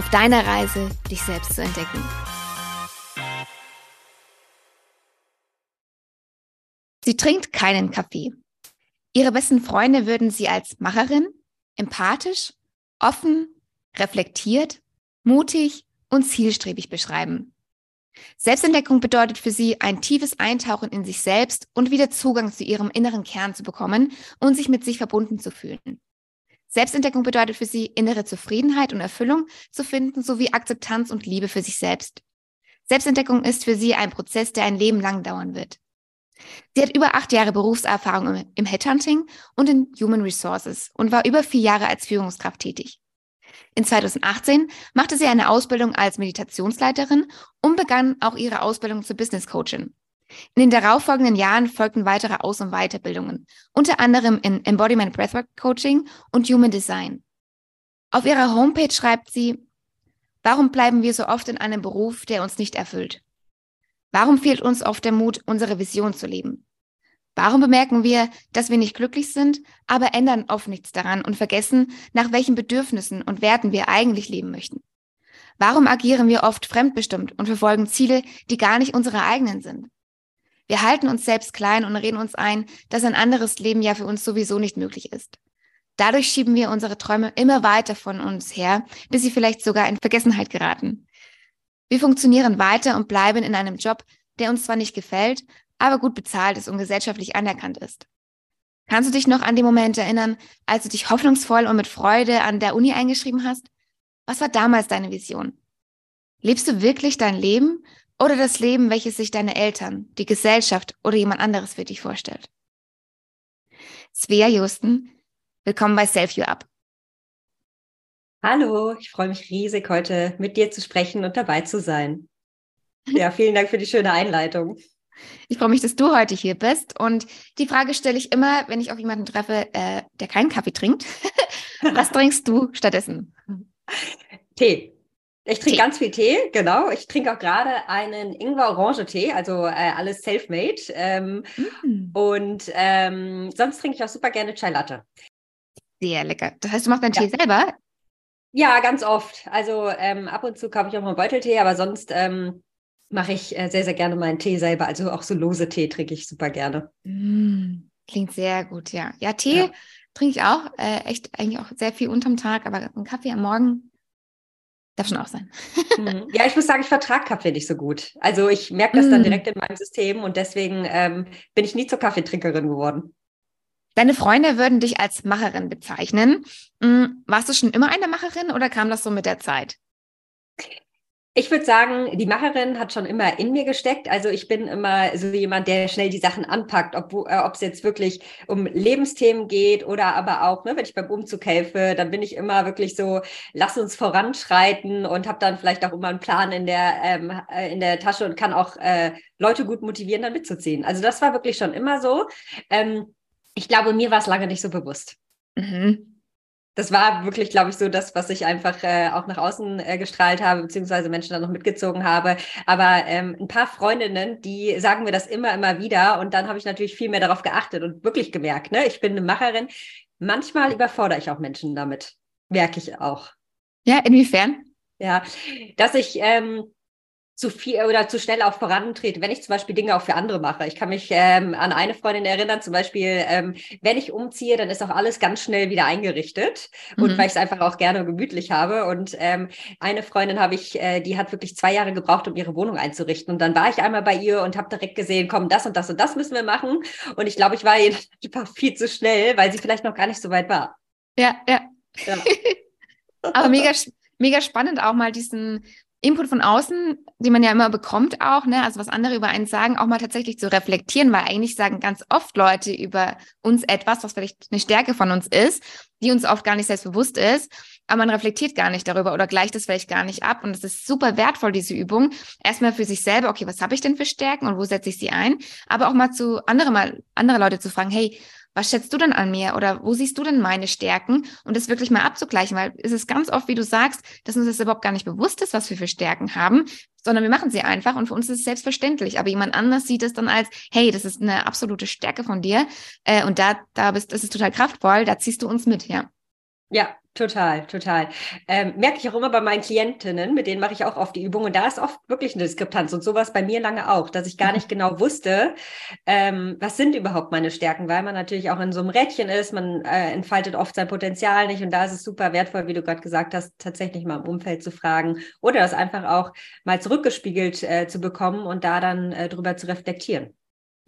auf deiner Reise, dich selbst zu entdecken. Sie trinkt keinen Kaffee. Ihre besten Freunde würden sie als Macherin, empathisch, offen, reflektiert, mutig und zielstrebig beschreiben. Selbstentdeckung bedeutet für sie ein tiefes Eintauchen in sich selbst und wieder Zugang zu ihrem inneren Kern zu bekommen und sich mit sich verbunden zu fühlen. Selbstentdeckung bedeutet für sie, innere Zufriedenheit und Erfüllung zu finden, sowie Akzeptanz und Liebe für sich selbst. Selbstentdeckung ist für sie ein Prozess, der ein Leben lang dauern wird. Sie hat über acht Jahre Berufserfahrung im Headhunting und in Human Resources und war über vier Jahre als Führungskraft tätig. In 2018 machte sie eine Ausbildung als Meditationsleiterin und begann auch ihre Ausbildung zur Business Coachin. In den darauffolgenden Jahren folgten weitere Aus- und Weiterbildungen, unter anderem in Embodiment Breathwork Coaching und Human Design. Auf ihrer Homepage schreibt sie, warum bleiben wir so oft in einem Beruf, der uns nicht erfüllt? Warum fehlt uns oft der Mut, unsere Vision zu leben? Warum bemerken wir, dass wir nicht glücklich sind, aber ändern oft nichts daran und vergessen, nach welchen Bedürfnissen und Werten wir eigentlich leben möchten? Warum agieren wir oft fremdbestimmt und verfolgen Ziele, die gar nicht unsere eigenen sind? Wir halten uns selbst klein und reden uns ein, dass ein anderes Leben ja für uns sowieso nicht möglich ist. Dadurch schieben wir unsere Träume immer weiter von uns her, bis sie vielleicht sogar in Vergessenheit geraten. Wir funktionieren weiter und bleiben in einem Job, der uns zwar nicht gefällt, aber gut bezahlt ist und gesellschaftlich anerkannt ist. Kannst du dich noch an den Moment erinnern, als du dich hoffnungsvoll und mit Freude an der Uni eingeschrieben hast? Was war damals deine Vision? Lebst du wirklich dein Leben oder das Leben, welches sich deine Eltern, die Gesellschaft oder jemand anderes für dich vorstellt. Svea Justen, willkommen bei Self You Up. Hallo, ich freue mich riesig, heute mit dir zu sprechen und dabei zu sein. Ja, vielen Dank für die schöne Einleitung. Ich freue mich, dass du heute hier bist. Und die Frage stelle ich immer, wenn ich auf jemanden treffe, äh, der keinen Kaffee trinkt. Was trinkst du stattdessen? Tee. Ich trinke ganz viel Tee, genau. Ich trinke auch gerade einen Ingwer-Orange-Tee, also äh, alles self-made. Ähm, mm. Und ähm, sonst trinke ich auch super gerne Chai Latte. Sehr lecker. Das heißt, du machst deinen ja. Tee selber? Ja, ganz oft. Also ähm, ab und zu kaufe ich auch mal Beuteltee, aber sonst ähm, mache ich äh, sehr, sehr gerne meinen Tee selber. Also auch so lose Tee trinke ich super gerne. Mm. Klingt sehr gut, ja. Ja, Tee ja. trinke ich auch. Äh, echt eigentlich auch sehr viel unterm Tag, aber einen Kaffee am Morgen Darf schon auch sein. Mhm. ja, ich muss sagen, ich vertrage Kaffee nicht so gut. Also ich merke das dann mm. direkt in meinem System und deswegen ähm, bin ich nie zur Kaffeetrinkerin geworden. Deine Freunde würden dich als Macherin bezeichnen. Mm, warst du schon immer eine Macherin oder kam das so mit der Zeit? Ich würde sagen, die Macherin hat schon immer in mir gesteckt. Also ich bin immer so jemand, der schnell die Sachen anpackt, ob äh, es jetzt wirklich um Lebensthemen geht oder aber auch, ne, wenn ich beim Umzug helfe, dann bin ich immer wirklich so, lass uns voranschreiten und habe dann vielleicht auch immer einen Plan in der, ähm, äh, in der Tasche und kann auch äh, Leute gut motivieren, dann mitzuziehen. Also das war wirklich schon immer so. Ähm, ich glaube, mir war es lange nicht so bewusst. Mhm das war wirklich, glaube ich, so das, was ich einfach äh, auch nach außen äh, gestrahlt habe, beziehungsweise Menschen dann noch mitgezogen habe. Aber ähm, ein paar Freundinnen, die sagen mir das immer, immer wieder. Und dann habe ich natürlich viel mehr darauf geachtet und wirklich gemerkt, ne, ich bin eine Macherin. Manchmal überfordere ich auch Menschen damit. Merke ich auch. Ja, inwiefern? Ja, dass ich ähm, zu viel oder zu schnell auch vorantrete, wenn ich zum Beispiel Dinge auch für andere mache. Ich kann mich ähm, an eine Freundin erinnern, zum Beispiel, ähm, wenn ich umziehe, dann ist auch alles ganz schnell wieder eingerichtet. Mhm. Und weil ich es einfach auch gerne gemütlich habe. Und ähm, eine Freundin habe ich, äh, die hat wirklich zwei Jahre gebraucht, um ihre Wohnung einzurichten. Und dann war ich einmal bei ihr und habe direkt gesehen, komm, das und das und das müssen wir machen. Und ich glaube, ich war ihr einfach viel zu schnell, weil sie vielleicht noch gar nicht so weit war. Ja, ja. ja. Aber mega, mega spannend auch mal diesen Input von außen, den man ja immer bekommt auch, ne, also was andere über einen sagen, auch mal tatsächlich zu reflektieren, weil eigentlich sagen ganz oft Leute über uns etwas, was vielleicht eine Stärke von uns ist, die uns oft gar nicht selbstbewusst ist. aber man reflektiert gar nicht darüber oder gleicht es vielleicht gar nicht ab. Und es ist super wertvoll, diese Übung. Erstmal für sich selber, okay, was habe ich denn für Stärken und wo setze ich sie ein? Aber auch mal zu andere, mal andere Leute zu fragen, hey, was schätzt du denn an mir oder wo siehst du denn meine Stärken und das wirklich mal abzugleichen, weil es ist ganz oft, wie du sagst, dass uns das überhaupt gar nicht bewusst ist, was wir für Stärken haben, sondern wir machen sie einfach und für uns ist es selbstverständlich. Aber jemand anders sieht es dann als, hey, das ist eine absolute Stärke von dir äh, und da, da bist, das ist total kraftvoll, da ziehst du uns mit, ja. Ja, total, total. Ähm, merke ich auch immer bei meinen Klientinnen, mit denen mache ich auch oft die Übungen. Da ist oft wirklich eine Diskrepanz und sowas bei mir lange auch, dass ich gar nicht genau wusste, ähm, was sind überhaupt meine Stärken, weil man natürlich auch in so einem Rädchen ist, man äh, entfaltet oft sein Potenzial nicht und da ist es super wertvoll, wie du gerade gesagt hast, tatsächlich mal im Umfeld zu fragen oder das einfach auch mal zurückgespiegelt äh, zu bekommen und da dann äh, drüber zu reflektieren.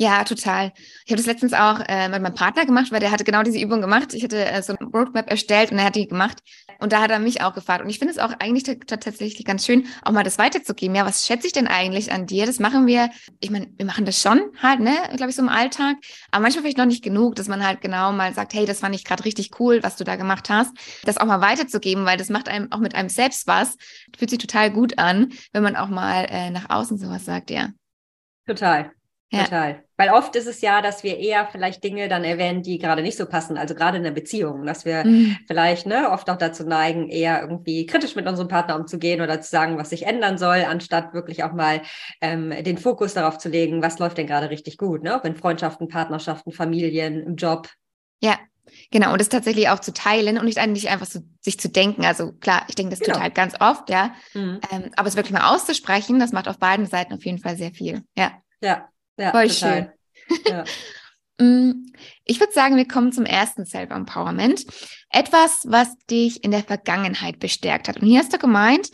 Ja, total. Ich habe das letztens auch äh, mit meinem Partner gemacht, weil der hatte genau diese Übung gemacht. Ich hatte äh, so eine Roadmap erstellt und er hat die gemacht. Und da hat er mich auch gefragt. Und ich finde es auch eigentlich tatsächlich ganz schön, auch mal das weiterzugeben. Ja, was schätze ich denn eigentlich an dir? Das machen wir, ich meine, wir machen das schon halt, ne, glaube ich, so im Alltag. Aber manchmal vielleicht noch nicht genug, dass man halt genau mal sagt, hey, das fand ich gerade richtig cool, was du da gemacht hast. Das auch mal weiterzugeben, weil das macht einem auch mit einem selbst was. Fühlt sich total gut an, wenn man auch mal äh, nach außen sowas sagt, ja. Total. Ja. Total. Weil oft ist es ja, dass wir eher vielleicht Dinge dann erwähnen, die gerade nicht so passen, also gerade in der Beziehung, dass wir mhm. vielleicht ne, oft auch dazu neigen, eher irgendwie kritisch mit unserem Partner umzugehen oder zu sagen, was sich ändern soll, anstatt wirklich auch mal ähm, den Fokus darauf zu legen, was läuft denn gerade richtig gut, ne? Ob in Freundschaften, Partnerschaften, Familien, im Job. Ja, Genau, und das tatsächlich auch zu teilen und nicht eigentlich einfach so sich zu denken. Also klar, ich denke das genau. total ganz oft, ja. Mhm. Ähm, aber es wirklich mal auszusprechen, das macht auf beiden Seiten auf jeden Fall sehr viel. Ja. Ja, ja, Voll total. schön. Ja. Mm, ich würde sagen, wir kommen zum ersten Self-Empowerment. Etwas, was dich in der Vergangenheit bestärkt hat. Und hier hast du gemeint,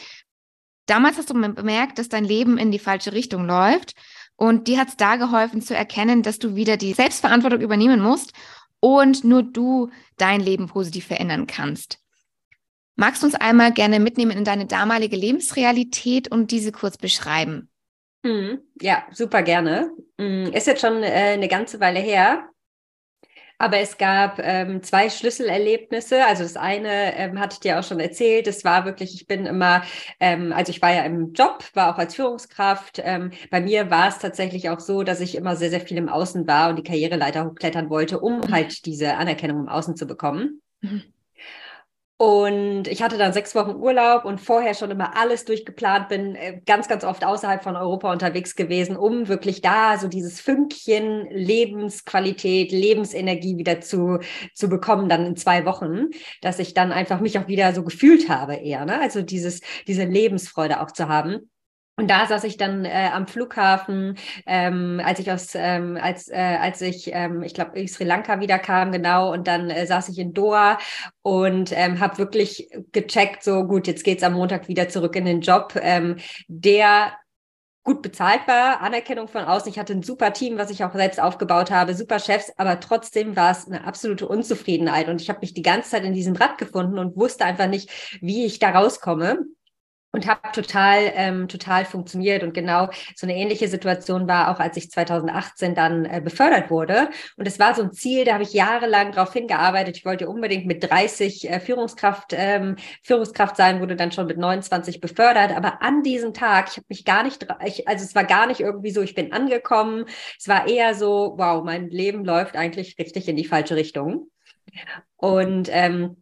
damals hast du bemerkt, dass dein Leben in die falsche Richtung läuft. Und dir hat es da geholfen zu erkennen, dass du wieder die Selbstverantwortung übernehmen musst und nur du dein Leben positiv verändern kannst. Magst du uns einmal gerne mitnehmen in deine damalige Lebensrealität und diese kurz beschreiben? Mhm. Ja, super gerne. Mhm. Ist jetzt schon äh, eine ganze Weile her. Aber es gab ähm, zwei Schlüsselerlebnisse. Also das eine ähm, hatte ich dir auch schon erzählt. Das war wirklich, ich bin immer, ähm, also ich war ja im Job, war auch als Führungskraft. Ähm, bei mir war es tatsächlich auch so, dass ich immer sehr, sehr viel im Außen war und die Karriereleiter hochklettern wollte, um mhm. halt diese Anerkennung im Außen zu bekommen. Mhm. Und ich hatte dann sechs Wochen Urlaub und vorher schon immer alles durchgeplant, bin äh, ganz, ganz oft außerhalb von Europa unterwegs gewesen, um wirklich da so dieses Fünkchen Lebensqualität, Lebensenergie wieder zu, zu bekommen, dann in zwei Wochen, dass ich dann einfach mich auch wieder so gefühlt habe eher, ne? Also dieses, diese Lebensfreude auch zu haben. Und da saß ich dann äh, am Flughafen, ähm, als ich aus, ähm, als, äh, als ich, ähm, ich glaube, Sri Lanka wiederkam, genau, und dann äh, saß ich in Doha und ähm, habe wirklich gecheckt, so gut, jetzt geht's am Montag wieder zurück in den Job, ähm, der gut bezahlt war, Anerkennung von außen. Ich hatte ein super Team, was ich auch selbst aufgebaut habe, super Chefs, aber trotzdem war es eine absolute Unzufriedenheit und ich habe mich die ganze Zeit in diesem Rad gefunden und wusste einfach nicht, wie ich da rauskomme und habe total, ähm, total funktioniert. Und genau so eine ähnliche Situation war auch, als ich 2018 dann äh, befördert wurde. Und es war so ein Ziel, da habe ich jahrelang drauf hingearbeitet. Ich wollte unbedingt mit 30 äh, Führungskraft, ähm, Führungskraft sein, wurde dann schon mit 29 befördert. Aber an diesem Tag, ich habe mich gar nicht, ich, also es war gar nicht irgendwie so, ich bin angekommen. Es war eher so, wow, mein Leben läuft eigentlich richtig in die falsche Richtung. Und ähm,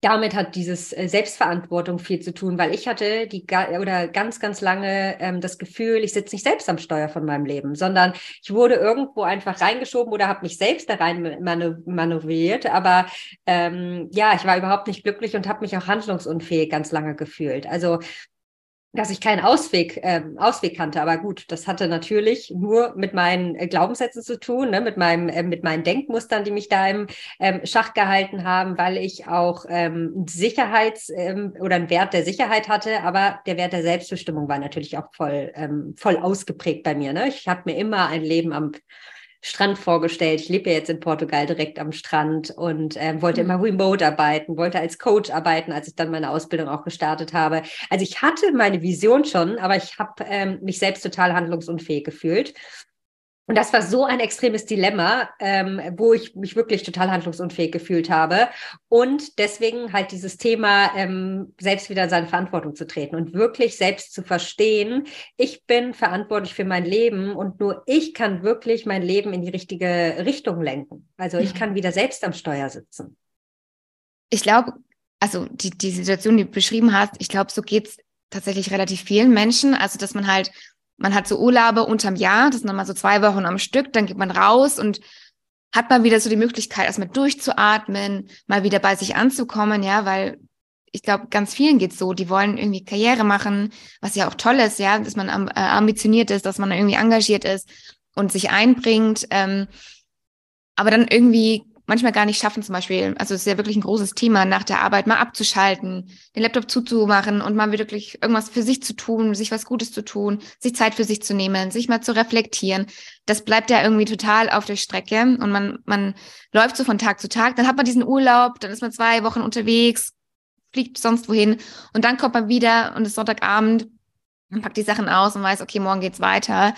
damit hat dieses äh, Selbstverantwortung viel zu tun, weil ich hatte die oder ganz, ganz lange ähm, das Gefühl, ich sitze nicht selbst am Steuer von meinem Leben, sondern ich wurde irgendwo einfach reingeschoben oder habe mich selbst da rein manövriert. Aber ähm, ja, ich war überhaupt nicht glücklich und habe mich auch handlungsunfähig ganz lange gefühlt. Also dass ich keinen Ausweg, ähm, Ausweg kannte. Aber gut, das hatte natürlich nur mit meinen äh, Glaubenssätzen zu tun, ne? mit, meinem, äh, mit meinen Denkmustern, die mich da im ähm, Schach gehalten haben, weil ich auch ähm, Sicherheits- ähm, oder einen Wert der Sicherheit hatte, aber der Wert der Selbstbestimmung war natürlich auch voll, ähm, voll ausgeprägt bei mir. Ne? Ich habe mir immer ein Leben am Strand vorgestellt. Ich lebe ja jetzt in Portugal direkt am Strand und ähm, wollte mhm. immer remote arbeiten, wollte als Coach arbeiten, als ich dann meine Ausbildung auch gestartet habe. Also ich hatte meine Vision schon, aber ich habe ähm, mich selbst total handlungsunfähig gefühlt. Und das war so ein extremes Dilemma, ähm, wo ich mich wirklich total handlungsunfähig gefühlt habe. Und deswegen halt dieses Thema, ähm, selbst wieder in seine Verantwortung zu treten und wirklich selbst zu verstehen, ich bin verantwortlich für mein Leben und nur ich kann wirklich mein Leben in die richtige Richtung lenken. Also ich mhm. kann wieder selbst am Steuer sitzen. Ich glaube, also die, die Situation, die du beschrieben hast, ich glaube, so geht's tatsächlich relativ vielen Menschen. Also, dass man halt man hat so Urlaube unterm Jahr, das sind nochmal so zwei Wochen am Stück, dann geht man raus und hat mal wieder so die Möglichkeit, erstmal durchzuatmen, mal wieder bei sich anzukommen, ja, weil ich glaube, ganz vielen geht's so, die wollen irgendwie Karriere machen, was ja auch toll ist, ja, dass man äh, ambitioniert ist, dass man irgendwie engagiert ist und sich einbringt. Ähm, aber dann irgendwie manchmal gar nicht schaffen, zum Beispiel, also es ist ja wirklich ein großes Thema, nach der Arbeit mal abzuschalten, den Laptop zuzumachen und mal wirklich irgendwas für sich zu tun, sich was Gutes zu tun, sich Zeit für sich zu nehmen, sich mal zu reflektieren. Das bleibt ja irgendwie total auf der Strecke und man, man läuft so von Tag zu Tag, dann hat man diesen Urlaub, dann ist man zwei Wochen unterwegs, fliegt sonst wohin und dann kommt man wieder und ist Sonntagabend und packt die Sachen aus und weiß, okay, morgen geht's weiter.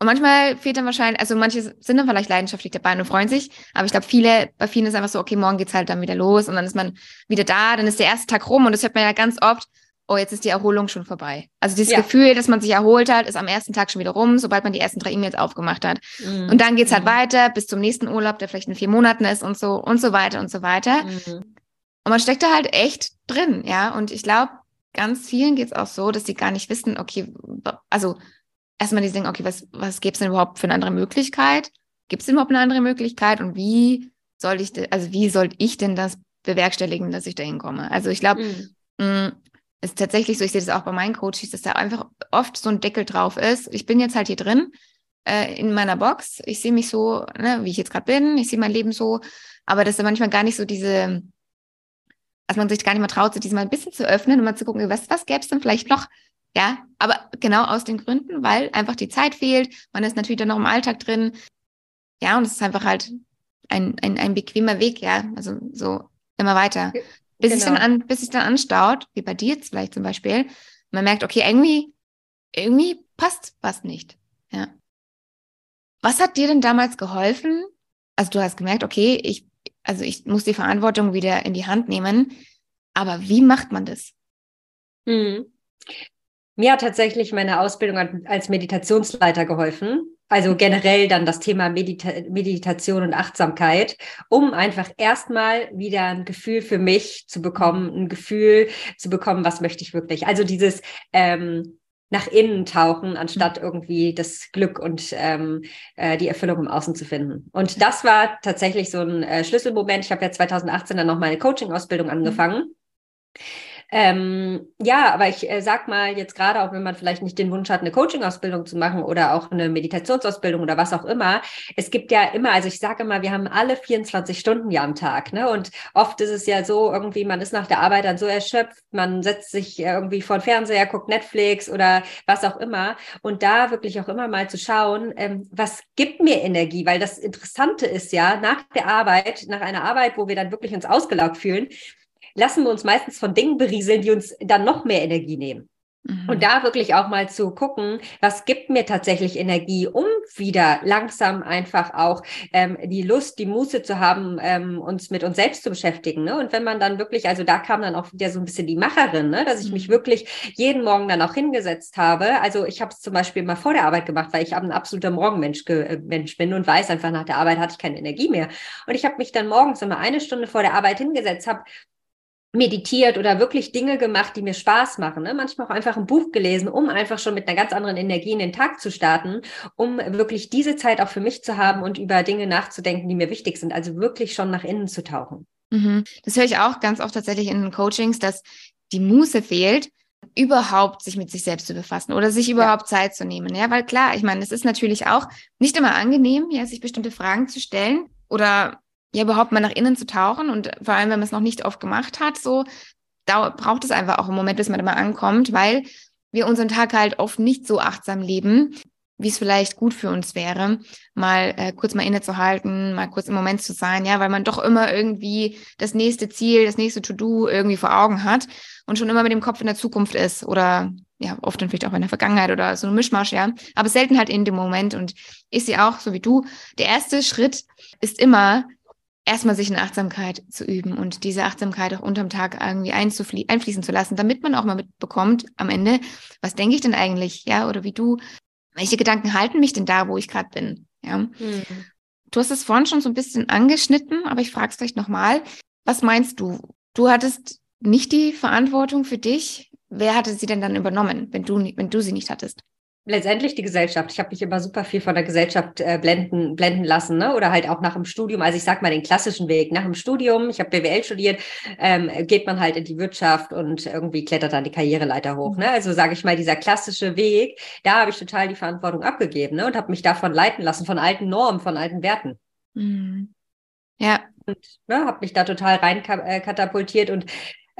Und manchmal fehlt dann wahrscheinlich, also manche sind dann vielleicht leidenschaftlich dabei und freuen sich, aber ich glaube, viele, bei vielen ist einfach so, okay, morgen geht's halt dann wieder los und dann ist man wieder da, dann ist der erste Tag rum und das hört man ja ganz oft, oh, jetzt ist die Erholung schon vorbei. Also dieses ja. Gefühl, dass man sich erholt hat, ist am ersten Tag schon wieder rum, sobald man die ersten drei E-Mails aufgemacht hat. Mhm. Und dann geht's halt mhm. weiter bis zum nächsten Urlaub, der vielleicht in vier Monaten ist und so und so weiter und so weiter. Mhm. Und man steckt da halt echt drin, ja. Und ich glaube, ganz vielen geht's auch so, dass sie gar nicht wissen, okay, also erstmal die denken, okay, was, was gäbe es denn überhaupt für eine andere Möglichkeit? Gibt es überhaupt eine andere Möglichkeit? Und wie soll ich, also wie soll ich denn das bewerkstelligen, dass ich da hinkomme? Also ich glaube, mhm. Mm, ist tatsächlich so, ich sehe das auch bei meinen Coaches, dass da einfach oft so ein Deckel drauf ist. Ich bin jetzt halt hier drin äh, in meiner Box. Ich sehe mich so, ne, wie ich jetzt gerade bin. Ich sehe mein Leben so. Aber dass da manchmal gar nicht so diese, dass man sich gar nicht mehr traut, sich diesmal ein bisschen zu öffnen und mal zu gucken, was, was gäbe es denn vielleicht noch ja, aber genau aus den Gründen, weil einfach die Zeit fehlt. Man ist natürlich dann noch im Alltag drin. Ja, und es ist einfach halt ein, ein, ein bequemer Weg, ja. Also so immer weiter. Bis genau. es dann an, bis es dann anstaut, wie bei dir jetzt vielleicht zum Beispiel. Man merkt, okay, irgendwie, irgendwie passt was nicht. Ja. Was hat dir denn damals geholfen? Also du hast gemerkt, okay, ich, also ich muss die Verantwortung wieder in die Hand nehmen. Aber wie macht man das? Mhm. Mir hat tatsächlich meine Ausbildung als Meditationsleiter geholfen. Also generell dann das Thema Medita Meditation und Achtsamkeit, um einfach erstmal wieder ein Gefühl für mich zu bekommen, ein Gefühl zu bekommen, was möchte ich wirklich. Also dieses ähm, nach innen tauchen, anstatt irgendwie das Glück und ähm, äh, die Erfüllung im Außen zu finden. Und das war tatsächlich so ein äh, Schlüsselmoment. Ich habe ja 2018 dann noch meine Coaching-Ausbildung angefangen. Mhm ähm, ja, aber ich äh, sag mal jetzt gerade, auch wenn man vielleicht nicht den Wunsch hat, eine Coaching-Ausbildung zu machen oder auch eine Meditationsausbildung oder was auch immer, es gibt ja immer, also ich sage immer, wir haben alle 24 Stunden ja am Tag, ne? Und oft ist es ja so, irgendwie, man ist nach der Arbeit dann so erschöpft, man setzt sich irgendwie vor den Fernseher, guckt Netflix oder was auch immer. Und da wirklich auch immer mal zu schauen, ähm, was gibt mir Energie? Weil das Interessante ist ja, nach der Arbeit, nach einer Arbeit, wo wir dann wirklich uns ausgelaugt fühlen, lassen wir uns meistens von Dingen berieseln, die uns dann noch mehr Energie nehmen. Und mhm. da wirklich auch mal zu gucken, was gibt mir tatsächlich Energie, um wieder langsam einfach auch ähm, die Lust, die Muße zu haben, ähm, uns mit uns selbst zu beschäftigen. Ne? Und wenn man dann wirklich, also da kam dann auch wieder so ein bisschen die Macherin, ne? dass ich mich mhm. wirklich jeden Morgen dann auch hingesetzt habe. Also ich habe es zum Beispiel mal vor der Arbeit gemacht, weil ich ein absoluter Morgenmensch äh, Mensch bin und weiß einfach, nach der Arbeit hatte ich keine Energie mehr. Und ich habe mich dann morgens immer eine Stunde vor der Arbeit hingesetzt, habe meditiert oder wirklich Dinge gemacht, die mir Spaß machen. Ne? Manchmal auch einfach ein Buch gelesen, um einfach schon mit einer ganz anderen Energie in den Tag zu starten, um wirklich diese Zeit auch für mich zu haben und über Dinge nachzudenken, die mir wichtig sind. Also wirklich schon nach innen zu tauchen. Mhm. Das höre ich auch ganz oft tatsächlich in den Coachings, dass die Muße fehlt, überhaupt sich mit sich selbst zu befassen oder sich überhaupt ja. Zeit zu nehmen. Ja, weil klar, ich meine, es ist natürlich auch nicht immer angenehm, ja, sich bestimmte Fragen zu stellen oder ja überhaupt mal nach innen zu tauchen und vor allem, wenn man es noch nicht oft gemacht hat, so da braucht es einfach auch einen Moment, bis man da mal ankommt, weil wir unseren Tag halt oft nicht so achtsam leben. wie es vielleicht gut für uns wäre, mal äh, kurz mal innezuhalten, mal kurz im Moment zu sein, ja, weil man doch immer irgendwie das nächste Ziel, das nächste To-Do irgendwie vor Augen hat und schon immer mit dem Kopf in der Zukunft ist oder ja, oft dann vielleicht auch in der Vergangenheit oder so ein Mischmasch, ja, aber selten halt in dem Moment und ich sehe auch, so wie du, der erste Schritt ist immer, erstmal sich in Achtsamkeit zu üben und diese Achtsamkeit auch unterm Tag irgendwie einfließen zu lassen, damit man auch mal mitbekommt am Ende, was denke ich denn eigentlich, ja, oder wie du, welche Gedanken halten mich denn da, wo ich gerade bin? Ja. Mhm. Du hast es vorhin schon so ein bisschen angeschnitten, aber ich frage es gleich nochmal. Was meinst du? Du hattest nicht die Verantwortung für dich. Wer hatte sie denn dann übernommen, wenn du, wenn du sie nicht hattest? Letztendlich die Gesellschaft. Ich habe mich immer super viel von der Gesellschaft äh, blenden, blenden lassen, ne? oder halt auch nach dem Studium. Also ich sage mal den klassischen Weg. Nach dem Studium, ich habe BWL studiert, ähm, geht man halt in die Wirtschaft und irgendwie klettert dann die Karriereleiter hoch. Ne? Also sage ich mal, dieser klassische Weg, da habe ich total die Verantwortung abgegeben ne? und habe mich davon leiten lassen, von alten Normen, von alten Werten. Mhm. Ja. Und ne, habe mich da total rein äh, katapultiert und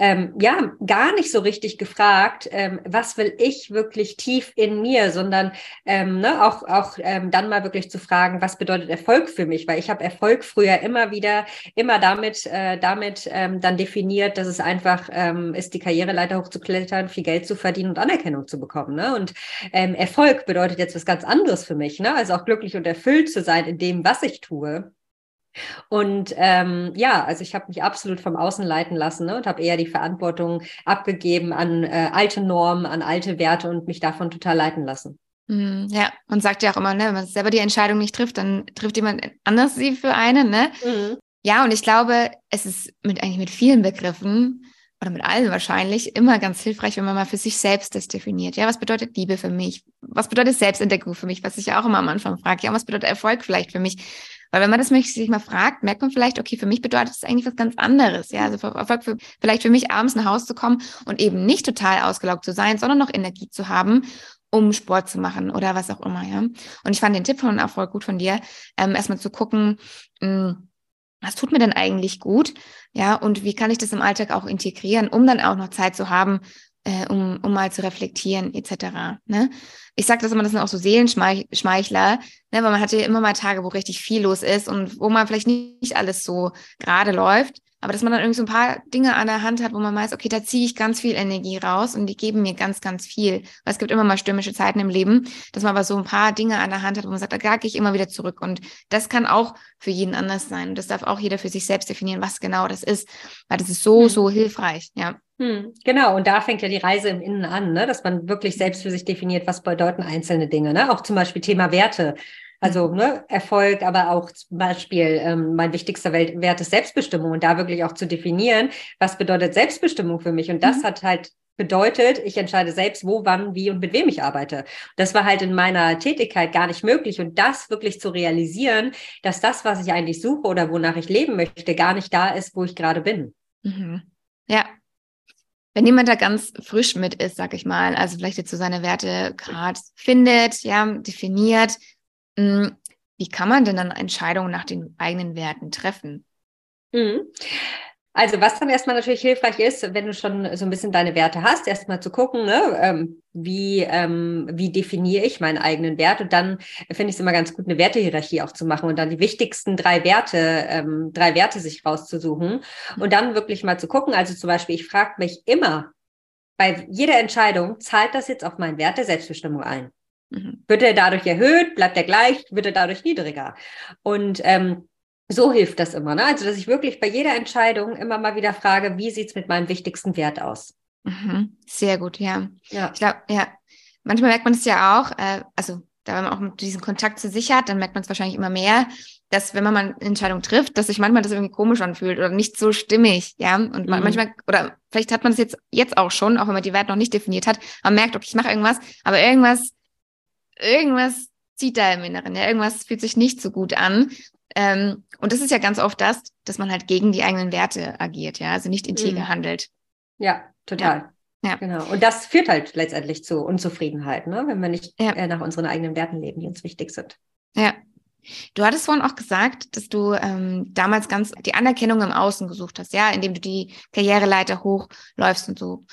ähm, ja, gar nicht so richtig gefragt, ähm, was will ich wirklich tief in mir, sondern ähm, ne, auch, auch ähm, dann mal wirklich zu fragen, was bedeutet Erfolg für mich? Weil ich habe Erfolg früher immer wieder, immer damit, äh, damit ähm, dann definiert, dass es einfach ähm, ist, die Karriereleiter hochzuklettern, viel Geld zu verdienen und Anerkennung zu bekommen. Ne? Und ähm, Erfolg bedeutet jetzt was ganz anderes für mich, ne? also auch glücklich und erfüllt zu sein in dem, was ich tue. Und ähm, ja, also ich habe mich absolut vom Außen leiten lassen ne, und habe eher die Verantwortung abgegeben an äh, alte Normen, an alte Werte und mich davon total leiten lassen. Mhm, ja, und sagt ja auch immer, ne, wenn man selber die Entscheidung nicht trifft, dann trifft jemand anders sie für einen, ne? Mhm. Ja, und ich glaube, es ist mit eigentlich mit vielen Begriffen oder mit allen wahrscheinlich immer ganz hilfreich, wenn man mal für sich selbst das definiert. Ja, was bedeutet Liebe für mich? Was bedeutet Selbstentdeckung für mich? Was ich ja auch immer am Anfang frage. Ja, was bedeutet Erfolg vielleicht für mich? Weil wenn man das sich mal fragt, merkt man vielleicht, okay, für mich bedeutet es eigentlich was ganz anderes. Ja, also für, für, vielleicht für mich abends nach Hause zu kommen und eben nicht total ausgelaugt zu sein, sondern noch Energie zu haben, um Sport zu machen oder was auch immer. Ja, und ich fand den Tipp von Erfolg gut von dir, ähm, erstmal zu gucken, mh, hm, was tut mir denn eigentlich gut? Ja, und wie kann ich das im Alltag auch integrieren, um dann auch noch Zeit zu haben, äh, um, um mal zu reflektieren, etc. Ne? Ich sage das immer, das sind auch so Seelenschmeichler, ne? weil man hat ja immer mal Tage, wo richtig viel los ist und wo man vielleicht nicht alles so gerade läuft. Aber dass man dann irgendwie so ein paar Dinge an der Hand hat, wo man weiß, okay, da ziehe ich ganz viel Energie raus und die geben mir ganz, ganz viel. Weil es gibt immer mal stürmische Zeiten im Leben, dass man aber so ein paar Dinge an der Hand hat, wo man sagt, da gehe ich immer wieder zurück. Und das kann auch für jeden anders sein. Und das darf auch jeder für sich selbst definieren, was genau das ist. Weil das ist so, hm. so hilfreich, ja. Hm, genau, und da fängt ja die Reise im Innen an, ne? dass man wirklich selbst für sich definiert, was bedeuten einzelne Dinge. Ne? Auch zum Beispiel Thema Werte. Also mhm. ne, Erfolg, aber auch zum Beispiel ähm, mein wichtigster Wert ist Selbstbestimmung und da wirklich auch zu definieren, was bedeutet Selbstbestimmung für mich. Und das mhm. hat halt bedeutet, ich entscheide selbst, wo, wann, wie und mit wem ich arbeite. Das war halt in meiner Tätigkeit gar nicht möglich. Und das wirklich zu realisieren, dass das, was ich eigentlich suche oder wonach ich leben möchte, gar nicht da ist, wo ich gerade bin. Mhm. Ja, wenn jemand da ganz frisch mit ist, sag ich mal, also vielleicht jetzt so seine Werte gerade findet, ja, definiert, wie kann man denn dann Entscheidungen nach den eigenen Werten treffen? Mhm. Also was dann erstmal natürlich hilfreich ist, wenn du schon so ein bisschen deine Werte hast, erstmal zu gucken, ne, ähm, wie, ähm, wie definiere ich meinen eigenen Wert und dann finde ich es immer ganz gut, eine Wertehierarchie auch zu machen und dann die wichtigsten drei Werte, ähm, drei Werte sich rauszusuchen und dann wirklich mal zu gucken. Also zum Beispiel, ich frage mich immer bei jeder Entscheidung, zahlt das jetzt auf meinen Wert der Selbstbestimmung ein? Mhm. Wird er dadurch erhöht? Bleibt er gleich? Wird er dadurch niedriger? Und ähm, so hilft das immer. Ne? Also, dass ich wirklich bei jeder Entscheidung immer mal wieder frage, wie sieht es mit meinem wichtigsten Wert aus? Mhm. Sehr gut, ja. ja. Ich glaube, ja. Manchmal merkt man es ja auch, äh, also da wenn man auch diesen Kontakt zu sich hat, dann merkt man es wahrscheinlich immer mehr, dass wenn man mal eine Entscheidung trifft, dass sich manchmal das irgendwie komisch anfühlt oder nicht so stimmig, ja. Und mhm. manchmal, oder vielleicht hat man es jetzt, jetzt auch schon, auch wenn man die Werte noch nicht definiert hat, man merkt, okay, ich mache irgendwas, aber irgendwas, irgendwas zieht da im Inneren, ja, irgendwas fühlt sich nicht so gut an. Ähm, und das ist ja ganz oft das, dass man halt gegen die eigenen Werte agiert, ja, also nicht integer mhm. handelt. Ja, total. Ja. ja. Genau. Und das führt halt letztendlich zu Unzufriedenheit, ne? wenn wir nicht ja. äh, nach unseren eigenen Werten leben, die uns wichtig sind. Ja. Du hattest vorhin auch gesagt, dass du ähm, damals ganz die Anerkennung im Außen gesucht hast, ja, indem du die Karriereleiter hochläufst und so.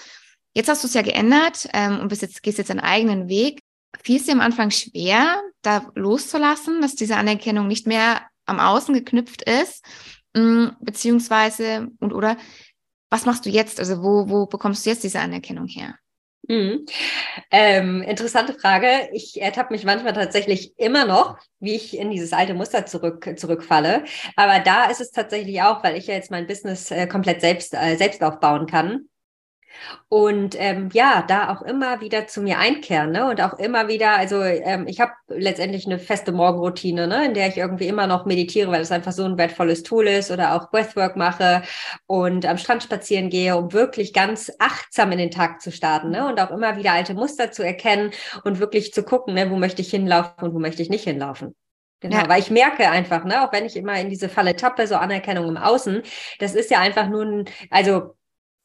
Jetzt hast du es ja geändert ähm, und bist jetzt, gehst jetzt einen eigenen Weg. Fiel es dir am Anfang schwer, da loszulassen, dass diese Anerkennung nicht mehr am Außen geknüpft ist? Mm, beziehungsweise, und oder, was machst du jetzt? Also wo, wo bekommst du jetzt diese Anerkennung her? Mhm. Ähm, interessante Frage. Ich ertappe mich manchmal tatsächlich immer noch, wie ich in dieses alte Muster zurück, zurückfalle. Aber da ist es tatsächlich auch, weil ich ja jetzt mein Business äh, komplett selbst, äh, selbst aufbauen kann und ähm, ja, da auch immer wieder zu mir einkehren ne? und auch immer wieder, also ähm, ich habe letztendlich eine feste Morgenroutine, ne? in der ich irgendwie immer noch meditiere, weil es einfach so ein wertvolles Tool ist oder auch Breathwork mache und am Strand spazieren gehe, um wirklich ganz achtsam in den Tag zu starten ne? und auch immer wieder alte Muster zu erkennen und wirklich zu gucken, ne? wo möchte ich hinlaufen und wo möchte ich nicht hinlaufen. Genau, ja. weil ich merke einfach, ne, auch wenn ich immer in diese Falle tappe, so Anerkennung im Außen, das ist ja einfach nur ein, also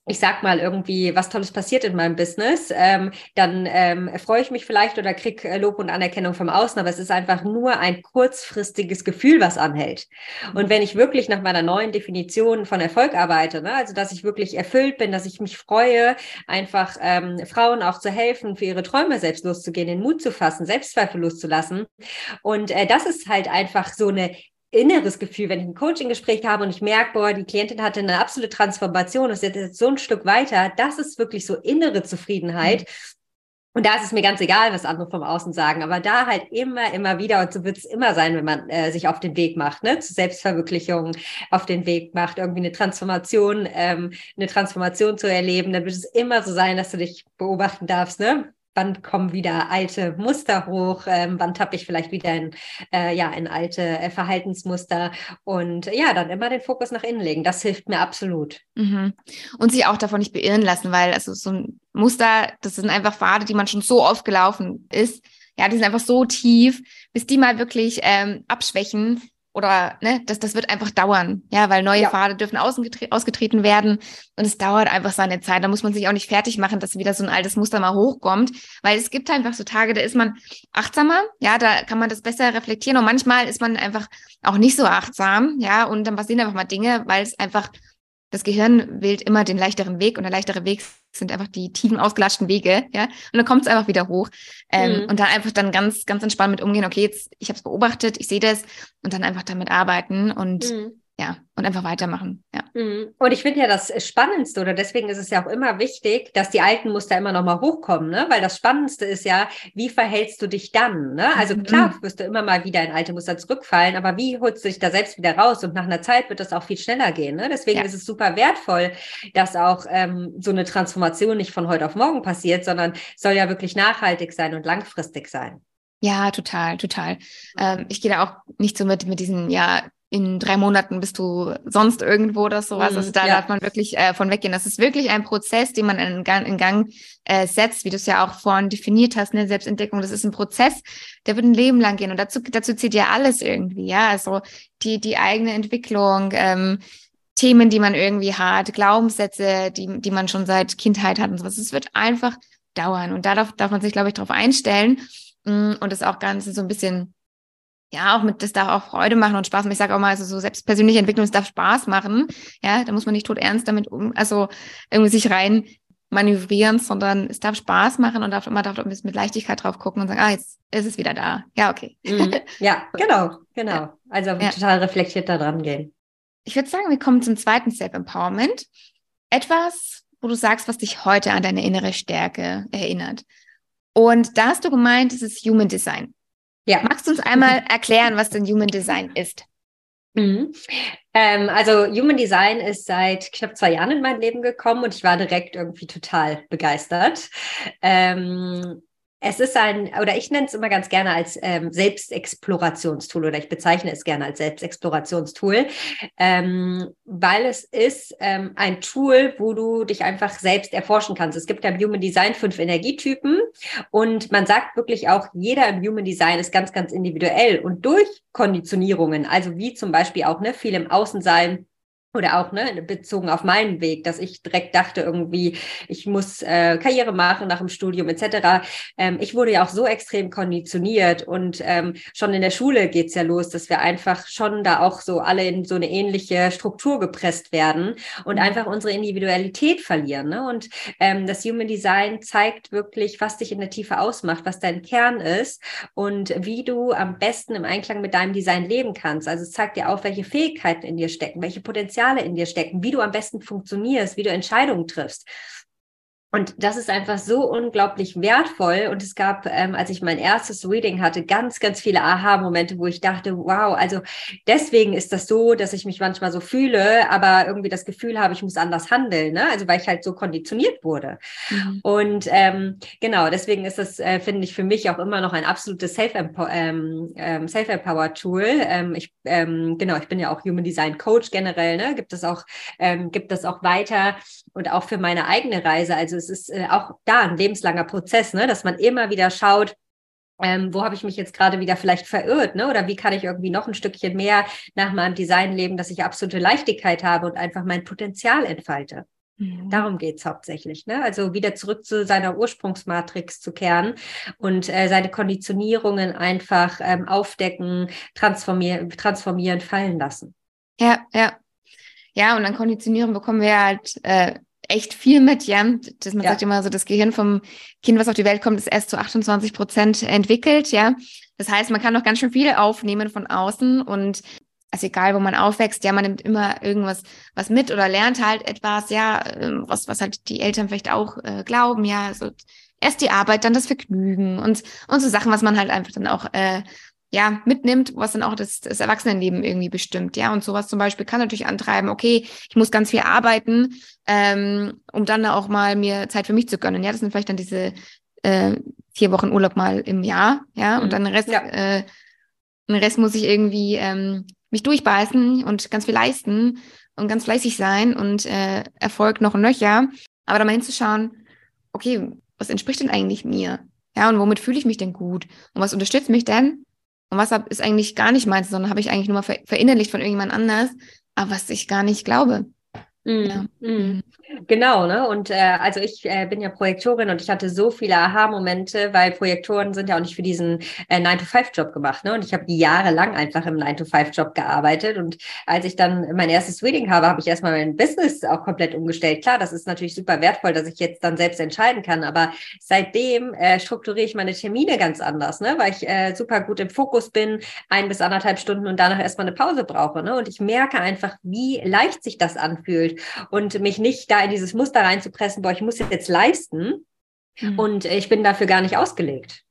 ich sag mal, irgendwie was Tolles passiert in meinem Business, ähm, dann ähm, freue ich mich vielleicht oder krieg äh, Lob und Anerkennung vom Außen, aber es ist einfach nur ein kurzfristiges Gefühl, was anhält. Und wenn ich wirklich nach meiner neuen Definition von Erfolg arbeite, ne, also dass ich wirklich erfüllt bin, dass ich mich freue, einfach ähm, Frauen auch zu helfen, für ihre Träume selbst loszugehen, den Mut zu fassen, Selbstzweifel loszulassen. Und äh, das ist halt einfach so eine inneres Gefühl, wenn ich ein Coaching-Gespräch habe und ich merke, boah, die Klientin hatte eine absolute Transformation, das ist jetzt so ein Stück weiter, das ist wirklich so innere Zufriedenheit. Mhm. Und da ist es mir ganz egal, was andere vom Außen sagen, aber da halt immer, immer wieder, und so wird es immer sein, wenn man äh, sich auf den Weg macht, ne, zur Selbstverwirklichung auf den Weg macht, irgendwie eine Transformation, ähm, eine Transformation zu erleben, dann wird es immer so sein, dass du dich beobachten darfst, ne? Wann kommen wieder alte Muster hoch, ähm, wann tappe ich vielleicht wieder in, äh, ja, in alte äh, Verhaltensmuster und ja, dann immer den Fokus nach innen legen. Das hilft mir absolut. Mhm. Und sich auch davon nicht beirren lassen, weil also so ein Muster, das sind einfach Pfade, die man schon so oft gelaufen ist. Ja, die sind einfach so tief, bis die mal wirklich ähm, abschwächen, oder ne, das, das wird einfach dauern, ja, weil neue ja. Pfade dürfen ausgetreten werden und es dauert einfach seine Zeit. Da muss man sich auch nicht fertig machen, dass wieder so ein altes Muster mal hochkommt, weil es gibt einfach so Tage, da ist man achtsamer, ja, da kann man das besser reflektieren und manchmal ist man einfach auch nicht so achtsam, ja, und dann passieren einfach mal Dinge, weil es einfach das Gehirn wählt immer den leichteren Weg und der leichtere Weg sind einfach die tiefen, ausgelatschten Wege, ja. Und dann kommt es einfach wieder hoch. Ähm, mhm. Und dann einfach dann ganz, ganz entspannt mit umgehen, okay, jetzt, ich habe es beobachtet, ich sehe das und dann einfach damit arbeiten und mhm ja, und einfach weitermachen. Ja. Mhm. Und ich finde ja das Spannendste, oder deswegen ist es ja auch immer wichtig, dass die alten Muster immer nochmal hochkommen, ne? Weil das Spannendste ist ja, wie verhältst du dich dann? Ne? Also mhm. klar, wirst du immer mal wieder in alte Muster zurückfallen, aber wie holst du dich da selbst wieder raus? Und nach einer Zeit wird das auch viel schneller gehen. Ne? Deswegen ja. ist es super wertvoll, dass auch ähm, so eine Transformation nicht von heute auf morgen passiert, sondern soll ja wirklich nachhaltig sein und langfristig sein. Ja, total, total. Ähm, ich gehe da auch nicht so mit, mit diesen, ja, in drei Monaten bist du sonst irgendwo oder sowas. Mm, also da ja. darf man wirklich äh, von weggehen. Das ist wirklich ein Prozess, den man in Gang, in Gang äh, setzt, wie du es ja auch vorhin definiert hast, eine Selbstentdeckung. Das ist ein Prozess, der wird ein Leben lang gehen. Und dazu, dazu zählt ja alles irgendwie, ja. Also die, die eigene Entwicklung, ähm, Themen, die man irgendwie hat, Glaubenssätze, die, die man schon seit Kindheit hat und sowas. Es wird einfach dauern. Und da darf, darf man sich, glaube ich, darauf einstellen. Mm, und das auch ganz so ein bisschen ja, auch mit, das darf auch Freude machen und Spaß machen. Ich sage auch mal, also so selbstpersönliche Entwicklung, es darf Spaß machen. Ja, da muss man nicht tot ernst damit um, also irgendwie sich rein manövrieren, sondern es darf Spaß machen und darf immer darf ein bisschen mit Leichtigkeit drauf gucken und sagen, ah, jetzt ist es wieder da. Ja, okay. Mhm. Ja, genau, genau. Also ja. total reflektiert da dran gehen. Ich würde sagen, wir kommen zum zweiten Self-Empowerment. Etwas, wo du sagst, was dich heute an deine innere Stärke erinnert. Und da hast du gemeint, es ist Human Design. Ja. Magst du uns einmal erklären, was denn Human Design ist? Mhm. Ähm, also Human Design ist seit knapp zwei Jahren in mein Leben gekommen und ich war direkt irgendwie total begeistert. Ähm, es ist ein, oder ich nenne es immer ganz gerne als ähm, Selbstexplorationstool oder ich bezeichne es gerne als Selbstexplorationstool, ähm, weil es ist ähm, ein Tool, wo du dich einfach selbst erforschen kannst. Es gibt ja im Human Design fünf Energietypen und man sagt wirklich auch, jeder im Human Design ist ganz, ganz individuell und durch Konditionierungen, also wie zum Beispiel auch ne, viel im Außen sein, oder auch ne, bezogen auf meinen Weg, dass ich direkt dachte irgendwie, ich muss äh, Karriere machen nach dem Studium etc. Ähm, ich wurde ja auch so extrem konditioniert und ähm, schon in der Schule geht's ja los, dass wir einfach schon da auch so alle in so eine ähnliche Struktur gepresst werden und mhm. einfach unsere Individualität verlieren. Ne? Und ähm, das Human Design zeigt wirklich, was dich in der Tiefe ausmacht, was dein Kern ist und wie du am besten im Einklang mit deinem Design leben kannst. Also es zeigt dir auch, welche Fähigkeiten in dir stecken, welche Potenziale Potenziale in dir stecken, wie du am besten funktionierst, wie du Entscheidungen triffst. Und das ist einfach so unglaublich wertvoll. Und es gab, ähm, als ich mein erstes Reading hatte, ganz, ganz viele Aha-Momente, wo ich dachte, wow, also deswegen ist das so, dass ich mich manchmal so fühle, aber irgendwie das Gefühl habe, ich muss anders handeln. Ne? Also weil ich halt so konditioniert wurde. Mhm. Und ähm, genau, deswegen ist das, äh, finde ich, für mich auch immer noch ein absolutes Self-Empower-Tool. Ähm, ähm, Self ähm, ich, ähm, genau, ich bin ja auch Human Design Coach generell, ne? Gibt es auch, ähm, gibt es auch weiter und auch für meine eigene Reise. Also es ist äh, auch da ein lebenslanger Prozess, ne? dass man immer wieder schaut, ähm, wo habe ich mich jetzt gerade wieder vielleicht verirrt, ne? Oder wie kann ich irgendwie noch ein Stückchen mehr nach meinem Design leben, dass ich absolute Leichtigkeit habe und einfach mein Potenzial entfalte. Mhm. Darum geht's hauptsächlich. Ne? Also wieder zurück zu seiner Ursprungsmatrix zu kehren und äh, seine Konditionierungen einfach ähm, aufdecken, transformieren, transformieren, fallen lassen. Ja, ja. Ja, und an Konditionierung bekommen wir halt äh, echt viel mit, ja. Das, man ja. sagt immer so, das Gehirn vom Kind, was auf die Welt kommt, ist erst zu 28 Prozent entwickelt, ja. Das heißt, man kann noch ganz schön viel aufnehmen von außen und also egal, wo man aufwächst, ja, man nimmt immer irgendwas was mit oder lernt halt etwas, ja, ähm, was, was halt die Eltern vielleicht auch äh, glauben, ja, so erst die Arbeit, dann das Vergnügen und, und so Sachen, was man halt einfach dann auch äh, ja, mitnimmt, was dann auch das, das Erwachsenenleben irgendwie bestimmt. Ja, und sowas zum Beispiel kann natürlich antreiben, okay, ich muss ganz viel arbeiten, ähm, um dann auch mal mir Zeit für mich zu gönnen. Ja, das sind vielleicht dann diese äh, vier Wochen Urlaub mal im Jahr, ja, mhm. und dann den Rest, ja. äh, den Rest muss ich irgendwie ähm, mich durchbeißen und ganz viel leisten und ganz fleißig sein und äh, Erfolg noch und nöcher. Aber da mal hinzuschauen, okay, was entspricht denn eigentlich mir? Ja, und womit fühle ich mich denn gut? Und was unterstützt mich denn? Und was ist eigentlich gar nicht meins, sondern habe ich eigentlich nur mal verinnerlicht von irgendjemand anders, aber was ich gar nicht glaube. Ja. mm. Genau, ne? Und äh, also ich äh, bin ja Projektorin und ich hatte so viele Aha-Momente, weil Projektoren sind ja auch nicht für diesen äh, 9-to-5-Job gemacht, ne? Und ich habe jahrelang einfach im 9-to-5-Job gearbeitet. Und als ich dann mein erstes Reading habe, habe ich erstmal mein Business auch komplett umgestellt. Klar, das ist natürlich super wertvoll, dass ich jetzt dann selbst entscheiden kann, aber seitdem äh, strukturiere ich meine Termine ganz anders, ne? Weil ich äh, super gut im Fokus bin, ein bis anderthalb Stunden und danach erstmal eine Pause brauche, ne? Und ich merke einfach, wie leicht sich das anfühlt und mich nicht da in dieses Muster reinzupressen, boah, ich muss jetzt leisten mhm. und ich bin dafür gar nicht ausgelegt.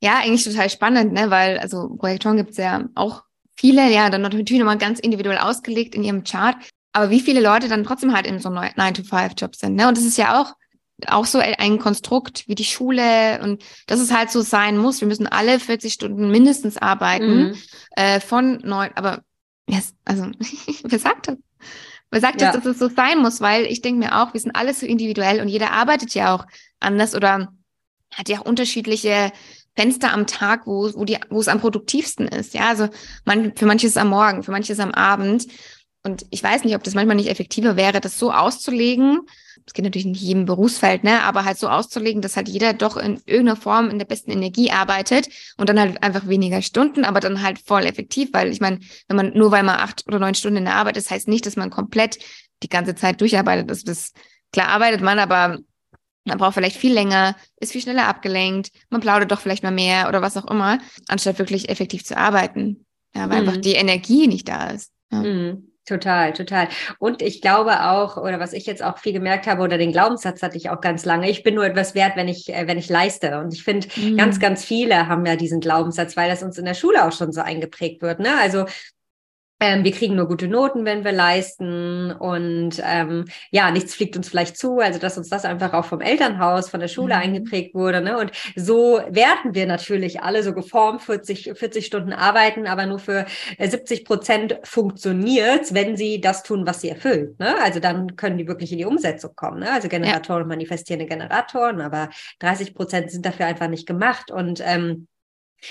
Ja, eigentlich total spannend, ne? weil also Projektoren gibt es ja auch viele, ja, dann natürlich nochmal ganz individuell ausgelegt in ihrem Chart. Aber wie viele Leute dann trotzdem halt in so einem 9-to-5-Job sind. Ne? Und das ist ja auch, auch so ein Konstrukt wie die Schule und dass es halt so sein muss. Wir müssen alle 40 Stunden mindestens arbeiten mhm. äh, von neun, aber yes, also wer sagt das? Wer sagt ja. jetzt, dass es so sein muss? Weil ich denke mir auch, wir sind alle so individuell und jeder arbeitet ja auch anders oder hat ja auch unterschiedliche Fenster am Tag, wo, wo, die, wo es am produktivsten ist. Ja, also man, für manche ist es am Morgen, für manche ist es am Abend. Und ich weiß nicht, ob das manchmal nicht effektiver wäre, das so auszulegen. Das geht natürlich nicht jedem Berufsfeld, ne, aber halt so auszulegen, dass halt jeder doch in irgendeiner Form in der besten Energie arbeitet und dann halt einfach weniger Stunden, aber dann halt voll effektiv, weil ich meine, wenn man nur weil man acht oder neun Stunden in der Arbeit ist, heißt nicht, dass man komplett die ganze Zeit durcharbeitet. Das, das klar arbeitet man, aber man braucht vielleicht viel länger, ist viel schneller abgelenkt, man plaudert doch vielleicht mal mehr oder was auch immer, anstatt wirklich effektiv zu arbeiten. Ja, weil mhm. einfach die Energie nicht da ist. Ja. Mhm. Total, total. Und ich glaube auch, oder was ich jetzt auch viel gemerkt habe, oder den Glaubenssatz hatte ich auch ganz lange, ich bin nur etwas wert, wenn ich, äh, wenn ich leiste. Und ich finde, mhm. ganz, ganz viele haben ja diesen Glaubenssatz, weil das uns in der Schule auch schon so eingeprägt wird. Ne? Also wir kriegen nur gute Noten, wenn wir leisten und ähm, ja, nichts fliegt uns vielleicht zu. Also dass uns das einfach auch vom Elternhaus, von der Schule mhm. eingeprägt wurde. Ne? Und so werden wir natürlich alle so geformt, 40, 40 Stunden arbeiten, aber nur für 70 äh, Prozent funktioniert, wenn sie das tun, was sie erfüllt. Ne? Also dann können die wirklich in die Umsetzung kommen. Ne? Also Generatoren ja. manifestierende Generatoren, aber 30 Prozent sind dafür einfach nicht gemacht und ähm,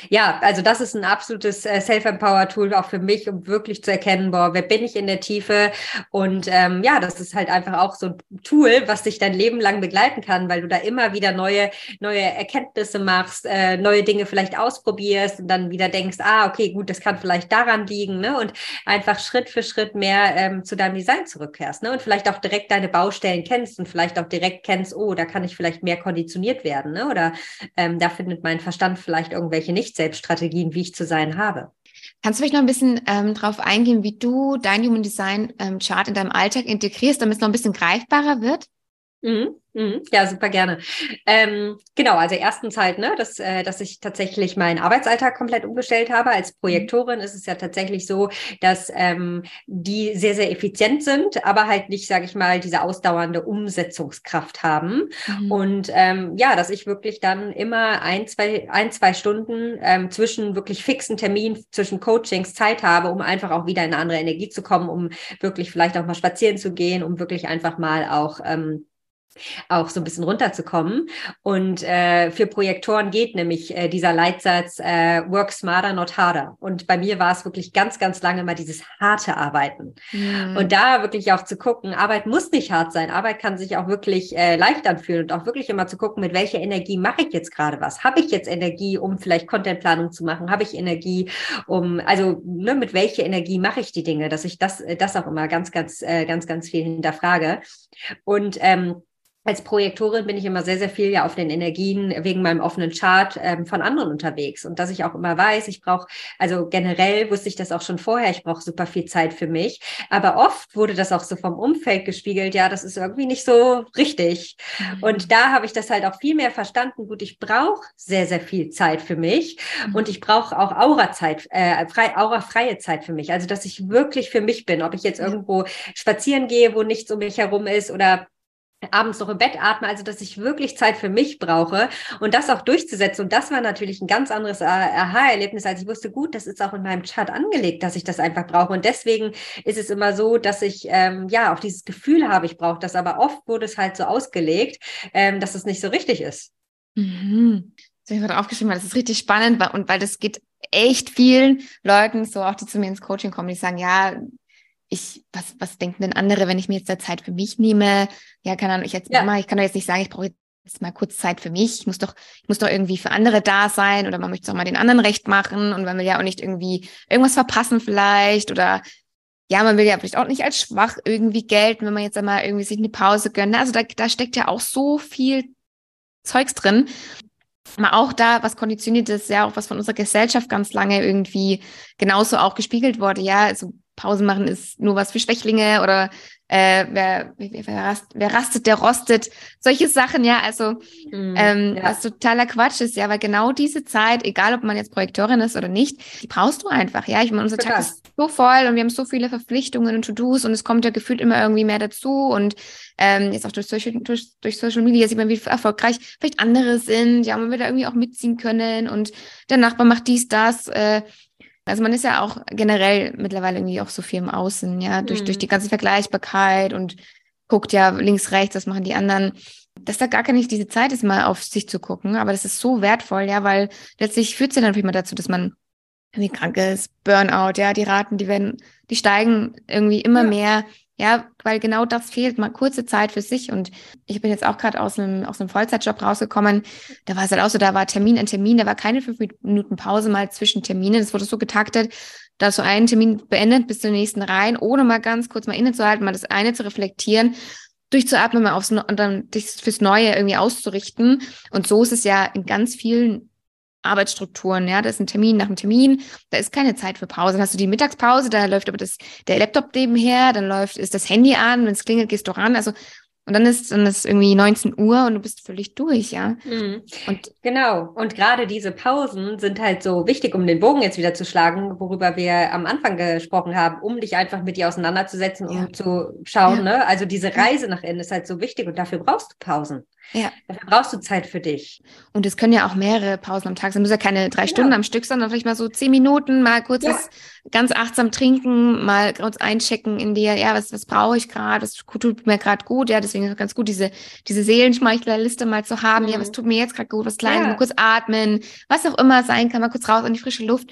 Ja, also das ist ein absolutes äh, Self-Empower-Tool auch für mich, um wirklich zu erkennen, boah, wer bin ich in der Tiefe? Und ähm, ja, das ist halt einfach auch so ein Tool, was dich dein Leben lang begleiten kann, weil du da immer wieder neue, neue Erkenntnisse machst, äh, neue Dinge vielleicht ausprobierst und dann wieder denkst, ah, okay, gut, das kann vielleicht daran liegen, ne? Und einfach Schritt für Schritt mehr ähm, zu deinem Design zurückkehrst, ne? Und vielleicht auch direkt deine Baustellen kennst und vielleicht auch direkt kennst, oh, da kann ich vielleicht mehr konditioniert werden, ne? Oder ähm, da findet mein Verstand vielleicht irgendwelche nicht-Selbststrategien, wie ich zu sein habe. Kannst du vielleicht noch ein bisschen ähm, darauf eingehen, wie du dein Human Design ähm, Chart in deinem Alltag integrierst, damit es noch ein bisschen greifbarer wird? Mhm. Mhm, ja, super gerne. Ähm, genau, also erstens halt, ne, dass, äh, dass ich tatsächlich meinen Arbeitsalltag komplett umgestellt habe. Als mhm. Projektorin ist es ja tatsächlich so, dass ähm, die sehr, sehr effizient sind, aber halt nicht, sage ich mal, diese ausdauernde Umsetzungskraft haben. Mhm. Und ähm, ja, dass ich wirklich dann immer ein, zwei, ein, zwei Stunden ähm, zwischen wirklich fixen Terminen, zwischen Coachings Zeit habe, um einfach auch wieder in eine andere Energie zu kommen, um wirklich vielleicht auch mal spazieren zu gehen, um wirklich einfach mal auch ähm, auch so ein bisschen runterzukommen. Und äh, für Projektoren geht nämlich äh, dieser Leitsatz äh, Work smarter, not harder. Und bei mir war es wirklich ganz, ganz lange mal dieses harte Arbeiten. Mhm. Und da wirklich auch zu gucken, Arbeit muss nicht hart sein. Arbeit kann sich auch wirklich äh, leicht anfühlen und auch wirklich immer zu gucken, mit welcher Energie mache ich jetzt gerade was? Habe ich jetzt Energie, um vielleicht Contentplanung zu machen? Habe ich Energie, um, also ne, mit welcher Energie mache ich die Dinge? Dass ich das, das auch immer ganz, ganz, äh, ganz, ganz viel hinterfrage. Und ähm, als Projektorin bin ich immer sehr, sehr viel ja auf den Energien wegen meinem offenen Chart ähm, von anderen unterwegs. Und dass ich auch immer weiß, ich brauche, also generell wusste ich das auch schon vorher, ich brauche super viel Zeit für mich. Aber oft wurde das auch so vom Umfeld gespiegelt, ja, das ist irgendwie nicht so richtig. Mhm. Und da habe ich das halt auch viel mehr verstanden. Gut, ich brauche sehr, sehr viel Zeit für mich mhm. und ich brauche auch Aura-Zeit, äh, frei, Aura-freie Zeit für mich. Also, dass ich wirklich für mich bin, ob ich jetzt irgendwo spazieren gehe, wo nichts um mich herum ist oder abends noch im Bett atme, also dass ich wirklich Zeit für mich brauche und das auch durchzusetzen. Und das war natürlich ein ganz anderes Aha-Erlebnis, als ich wusste, gut, das ist auch in meinem Chart angelegt, dass ich das einfach brauche. Und deswegen ist es immer so, dass ich ähm, ja auch dieses Gefühl habe, ich brauche das, aber oft wurde es halt so ausgelegt, ähm, dass es nicht so richtig ist. Mhm. Das habe ich gerade aufgeschrieben, weil das ist richtig spannend und weil das geht echt vielen Leuten, so auch die zu mir ins Coaching kommen, die sagen, ja, ich, was, was denken denn andere, wenn ich mir jetzt da Zeit für mich nehme? Ja, keine Ahnung, ich jetzt ja. Mama, ich kann doch jetzt nicht sagen, ich brauche jetzt mal kurz Zeit für mich. Ich muss doch, ich muss doch irgendwie für andere da sein oder man möchte auch mal den anderen recht machen und man will ja auch nicht irgendwie irgendwas verpassen vielleicht oder ja, man will ja vielleicht auch nicht als schwach irgendwie gelten, wenn man jetzt einmal irgendwie sich eine Pause gönnt. Also da, da steckt ja auch so viel Zeugs drin. Mal auch da, was konditioniert ist, ja auch was von unserer Gesellschaft ganz lange irgendwie genauso auch gespiegelt wurde. Ja, also Pausen machen ist nur was für Schwächlinge oder äh, wer, wer, wer, rast, wer rastet, der rostet. Solche Sachen, ja, also mm, ähm, ja. was totaler Quatsch ist, ja, weil genau diese Zeit, egal ob man jetzt Projektorin ist oder nicht, die brauchst du einfach, ja. Ich meine, unser Tag ist so voll und wir haben so viele Verpflichtungen und To-Dos und es kommt ja gefühlt immer irgendwie mehr dazu und ähm, jetzt auch durch Social, durch, durch Social Media sieht man, wie erfolgreich vielleicht andere sind, ja, man will da irgendwie auch mitziehen können und der Nachbar macht dies, das, äh, also man ist ja auch generell mittlerweile irgendwie auch so viel im Außen, ja, durch, mhm. durch die ganze Vergleichbarkeit und guckt ja links, rechts, was machen die anderen. Dass da gar keine diese Zeit ist, mal auf sich zu gucken, aber das ist so wertvoll, ja, weil letztlich führt es ja dann immer dazu, dass man irgendwie krank ist, Burnout, ja, die Raten, die werden, die steigen irgendwie immer ja. mehr ja, weil genau das fehlt, mal kurze Zeit für sich. Und ich bin jetzt auch gerade aus einem, aus einem Vollzeitjob rausgekommen. Da war es halt auch so, da war Termin an Termin, da war keine fünf Minuten Pause mal zwischen Terminen. Es wurde so getaktet, dass so einen Termin beendet bis zum nächsten rein, ohne mal ganz kurz mal innezuhalten, mal das eine zu reflektieren, durchzuatmen, mal aufs, und dann dich fürs Neue irgendwie auszurichten. Und so ist es ja in ganz vielen Arbeitsstrukturen, ja, da ist ein Termin nach dem Termin, da ist keine Zeit für Pause. Dann hast du die Mittagspause, da läuft aber das, der Laptop nebenher, dann läuft, ist das Handy an, wenn es klingelt, gehst du ran. Also und dann ist dann ist irgendwie 19 Uhr und du bist völlig durch, ja. Mhm. Und genau. Und gerade diese Pausen sind halt so wichtig, um den Bogen jetzt wieder zu schlagen, worüber wir am Anfang gesprochen haben, um dich einfach mit dir auseinanderzusetzen, um ja. zu schauen. Ja. Ne? Also diese Reise nach innen ist halt so wichtig und dafür brauchst du Pausen. Ja. Dafür brauchst du Zeit für dich. Und es können ja auch mehrere Pausen am Tag sein. Es müssen ja keine drei genau. Stunden am Stück, sondern vielleicht mal so zehn Minuten, mal kurz ja. ganz achtsam trinken, mal kurz einchecken in dir, ja, was, was brauche ich gerade, was tut mir gerade gut, ja, deswegen ist es ganz gut, diese, diese Seelenschmeichlerliste mal zu haben. Mhm. Ja, was tut mir jetzt gerade gut, was klein, ja. mal kurz atmen, was auch immer sein kann, mal kurz raus in die frische Luft.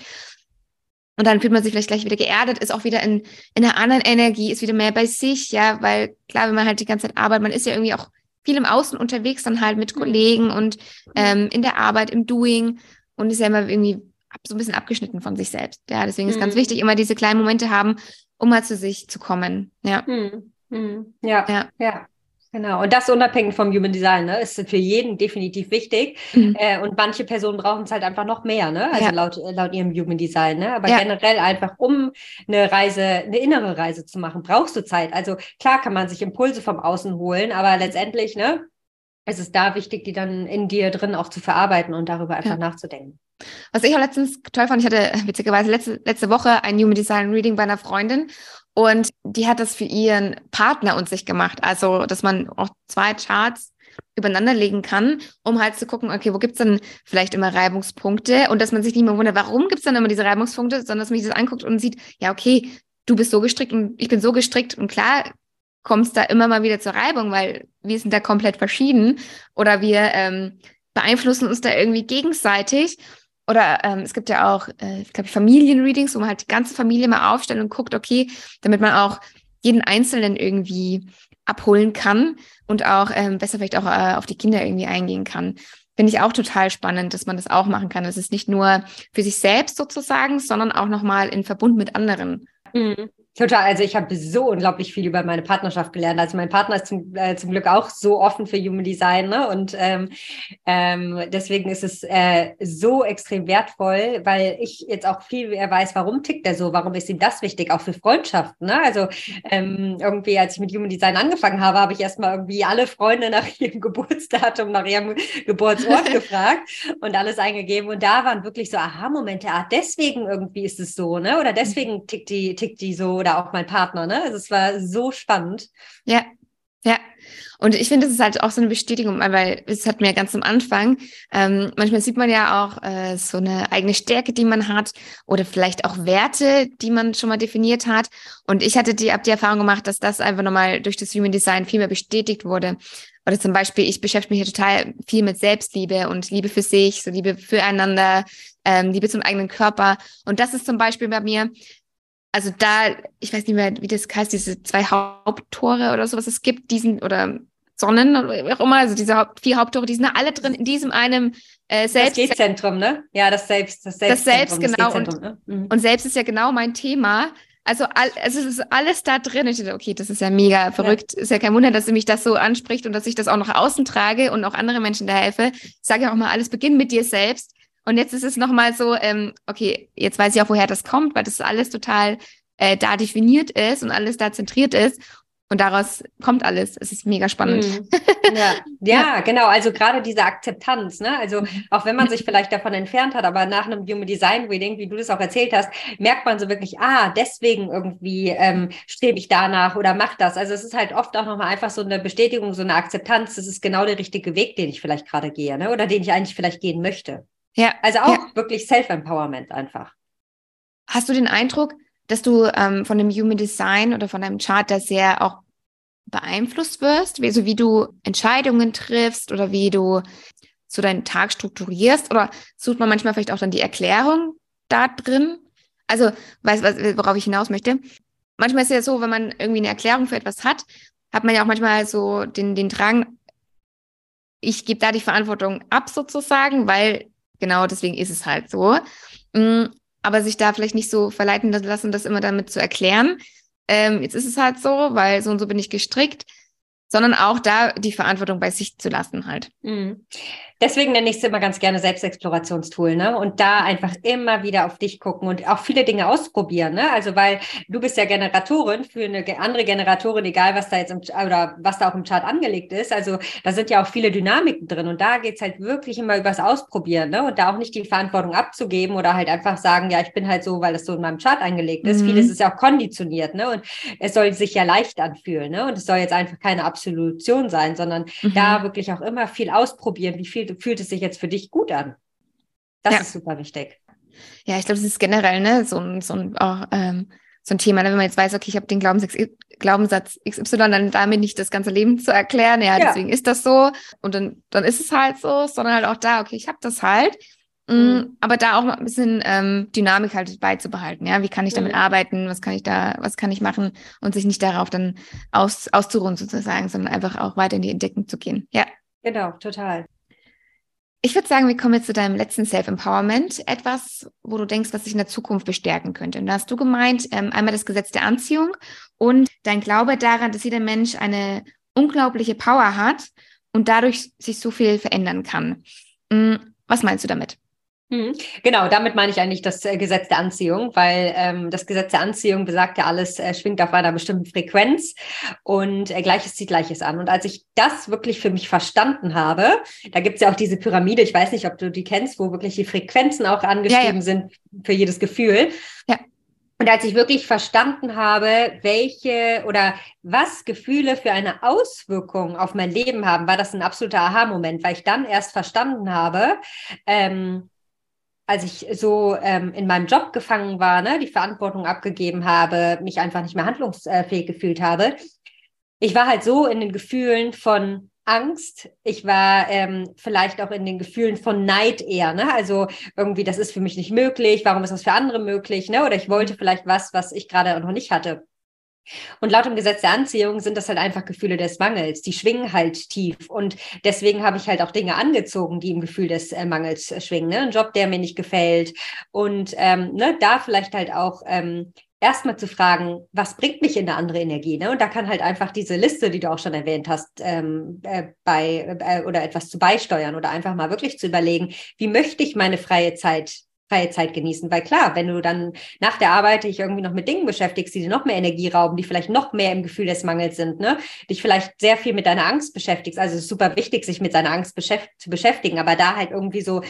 Und dann fühlt man sich vielleicht gleich wieder geerdet, ist auch wieder in, in einer anderen Energie, ist wieder mehr bei sich, ja, weil klar, wenn man halt die ganze Zeit arbeitet, man ist ja irgendwie auch viel im Außen unterwegs, dann halt mit mhm. Kollegen und ähm, in der Arbeit, im Doing und ist ja immer irgendwie so ein bisschen abgeschnitten von sich selbst. Ja, deswegen ist mhm. ganz wichtig, immer diese kleinen Momente haben, um mal zu sich zu kommen. Ja. Mhm. mhm. Ja, ja, ja. Genau, und das unabhängig vom Human Design, ne, ist für jeden definitiv wichtig. Mhm. Äh, und manche Personen brauchen es halt einfach noch mehr, ne? Also ja. laut, laut ihrem Human Design, ne? Aber ja. generell einfach, um eine Reise, eine innere Reise zu machen, brauchst du Zeit. Also klar kann man sich Impulse vom Außen holen, aber letztendlich, ne, es ist da wichtig, die dann in dir drin auch zu verarbeiten und darüber einfach ja. nachzudenken. Was ich auch letztens toll fand, ich hatte witzigerweise letzte, letzte Woche ein Human Design Reading bei einer Freundin und die hat das für ihren Partner und sich gemacht. Also, dass man auch zwei Charts übereinander legen kann, um halt zu gucken, okay, wo gibt's dann vielleicht immer Reibungspunkte und dass man sich nicht mehr wundert, warum gibt's dann immer diese Reibungspunkte, sondern dass man sich das anguckt und sieht, ja, okay, du bist so gestrickt und ich bin so gestrickt und klar kommt es da immer mal wieder zur Reibung, weil wir sind da komplett verschieden oder wir ähm, beeinflussen uns da irgendwie gegenseitig. Oder ähm, es gibt ja auch, äh, ich glaube, Familienreadings, wo man halt die ganze Familie mal aufstellt und guckt, okay, damit man auch jeden Einzelnen irgendwie abholen kann und auch ähm, besser vielleicht auch äh, auf die Kinder irgendwie eingehen kann. Finde ich auch total spannend, dass man das auch machen kann. Es ist nicht nur für sich selbst sozusagen, sondern auch nochmal in Verbund mit anderen. Mhm. Total, also ich habe so unglaublich viel über meine Partnerschaft gelernt. Also mein Partner ist zum, äh, zum Glück auch so offen für Human Design ne? und ähm, ähm, deswegen ist es äh, so extrem wertvoll, weil ich jetzt auch viel mehr weiß, warum tickt er so, warum ist ihm das wichtig, auch für Freundschaften. Ne? Also ähm, irgendwie, als ich mit Human Design angefangen habe, habe ich erstmal irgendwie alle Freunde nach ihrem Geburtsdatum, nach ihrem Geburtsort gefragt und alles eingegeben und da waren wirklich so Aha-Momente, ah, deswegen irgendwie ist es so, ne? Oder deswegen tickt die, tickt die so oder auch mein Partner, ne? Also es war so spannend. Ja, ja. Und ich finde, es ist halt auch so eine Bestätigung, weil es hat mir ganz am Anfang, ähm, manchmal sieht man ja auch äh, so eine eigene Stärke, die man hat oder vielleicht auch Werte, die man schon mal definiert hat. Und ich hatte die, ab die Erfahrung gemacht, dass das einfach nochmal durch das Human Design viel mehr bestätigt wurde. Oder zum Beispiel, ich beschäftige mich hier total viel mit Selbstliebe und Liebe für sich, so Liebe füreinander, ähm, Liebe zum eigenen Körper. Und das ist zum Beispiel bei mir also da, ich weiß nicht mehr, wie das heißt, diese zwei Haupttore oder sowas es gibt, diesen oder Sonnen oder wie auch immer, also diese Haupt, vier Haupttore, die sind alle drin in diesem einem äh, Selbst. Das G-Zentrum, ne? Ja, das Selbst. Das Selbst, das Selbst genau. Das und, ne? mhm. und Selbst ist ja genau mein Thema. Also, all, also es ist alles da drin. Ich dachte, okay, das ist ja mega verrückt. Ja. Ist ja kein Wunder, dass sie mich das so anspricht und dass ich das auch nach außen trage und auch andere Menschen da helfe. Ich sage ja auch mal, alles beginnt mit dir selbst. Und jetzt ist es nochmal so, ähm, okay, jetzt weiß ich auch, woher das kommt, weil das alles total äh, da definiert ist und alles da zentriert ist. Und daraus kommt alles. Es ist mega spannend. Mhm. Ja. ja, genau. Also gerade diese Akzeptanz. Ne? Also auch wenn man sich vielleicht davon entfernt hat, aber nach einem Human Design Reading, wie du das auch erzählt hast, merkt man so wirklich, ah, deswegen irgendwie ähm, strebe ich danach oder mach das. Also es ist halt oft auch nochmal einfach so eine Bestätigung, so eine Akzeptanz. Das ist genau der richtige Weg, den ich vielleicht gerade gehe, ne? oder den ich eigentlich vielleicht gehen möchte. Ja. Also auch ja. wirklich Self-Empowerment einfach. Hast du den Eindruck, dass du ähm, von dem Human Design oder von deinem Chart da sehr auch beeinflusst wirst, wie, so wie du Entscheidungen triffst oder wie du so deinen Tag strukturierst oder sucht man manchmal vielleicht auch dann die Erklärung da drin? Also, weißt du, worauf ich hinaus möchte? Manchmal ist es ja so, wenn man irgendwie eine Erklärung für etwas hat, hat man ja auch manchmal so den, den Drang, ich gebe da die Verantwortung ab sozusagen, weil genau deswegen ist es halt so. Mm, aber sich da vielleicht nicht so verleiten lassen, das immer damit zu erklären. Ähm, jetzt ist es halt so, weil so und so bin ich gestrickt sondern auch da die Verantwortung bei sich zu lassen halt. Mhm. Deswegen nenne ich es immer ganz gerne Selbstexplorationstool, ne? Und da einfach immer wieder auf dich gucken und auch viele Dinge ausprobieren, ne? Also weil du bist ja Generatorin für eine andere Generatorin, egal was da jetzt im, oder was da auch im Chart angelegt ist. Also da sind ja auch viele Dynamiken drin und da geht's halt wirklich immer übers Ausprobieren, ne? Und da auch nicht die Verantwortung abzugeben oder halt einfach sagen, ja, ich bin halt so, weil das so in meinem Chart angelegt ist. Mhm. Vieles ist ja auch konditioniert, ne? Und es soll sich ja leicht anfühlen, ne? Und es soll jetzt einfach keine Absolution sein, sondern mhm. da wirklich auch immer viel ausprobieren. Wie viel fühlt es sich jetzt für dich gut an? Das ja. ist super wichtig. Ja, ich glaube, das ist generell ne, so, ein, so, ein, auch, ähm, so ein Thema, ne, wenn man jetzt weiß, okay, ich habe den Glaubenssatz, Glaubenssatz XY dann damit nicht das ganze Leben zu erklären, ja, ja. deswegen ist das so und dann, dann ist es halt so, sondern halt auch da, okay, ich habe das halt. Mm, mhm. Aber da auch noch ein bisschen ähm, Dynamik halt beizubehalten, ja, wie kann ich damit mhm. arbeiten, was kann ich da, was kann ich machen und sich nicht darauf dann aus, auszuruhen sozusagen, sondern einfach auch weiter in die Entdeckung zu gehen. Ja. Genau, total. Ich würde sagen, wir kommen jetzt zu deinem letzten Self-Empowerment. Etwas, wo du denkst, was sich in der Zukunft bestärken könnte. Und da hast du gemeint, ähm, einmal das Gesetz der Anziehung und dein Glaube daran, dass jeder Mensch eine unglaubliche Power hat und dadurch sich so viel verändern kann. Mhm. Was meinst du damit? Mhm. Genau, damit meine ich eigentlich das äh, Gesetz der Anziehung, weil ähm, das Gesetz der Anziehung besagt ja, alles äh, schwingt auf einer bestimmten Frequenz und äh, Gleiches zieht Gleiches an. Und als ich das wirklich für mich verstanden habe, da gibt es ja auch diese Pyramide, ich weiß nicht, ob du die kennst, wo wirklich die Frequenzen auch angeschrieben ja, ja. sind für jedes Gefühl. Ja. Und als ich wirklich verstanden habe, welche oder was Gefühle für eine Auswirkung auf mein Leben haben, war das ein absoluter Aha-Moment, weil ich dann erst verstanden habe, ähm, als ich so ähm, in meinem Job gefangen war, ne, die Verantwortung abgegeben habe, mich einfach nicht mehr handlungsfähig gefühlt habe. Ich war halt so in den Gefühlen von Angst. Ich war ähm, vielleicht auch in den Gefühlen von Neid eher. Ne? Also irgendwie, das ist für mich nicht möglich. Warum ist das für andere möglich? Ne? Oder ich wollte vielleicht was, was ich gerade noch nicht hatte. Und laut dem Gesetz der Anziehung sind das halt einfach Gefühle des Mangels. Die schwingen halt tief. Und deswegen habe ich halt auch Dinge angezogen, die im Gefühl des äh, Mangels äh, schwingen. Ne? Ein Job, der mir nicht gefällt. Und ähm, ne, da vielleicht halt auch ähm, erstmal zu fragen, was bringt mich in eine andere Energie? Ne? Und da kann halt einfach diese Liste, die du auch schon erwähnt hast, ähm, äh, bei äh, oder etwas zu beisteuern oder einfach mal wirklich zu überlegen, wie möchte ich meine freie Zeit freie Zeit genießen. Weil klar, wenn du dann nach der Arbeit dich irgendwie noch mit Dingen beschäftigst, die dir noch mehr Energie rauben, die vielleicht noch mehr im Gefühl des Mangels sind, ne, dich vielleicht sehr viel mit deiner Angst beschäftigst. Also es ist super wichtig, sich mit seiner Angst zu beschäftigen, aber da halt irgendwie so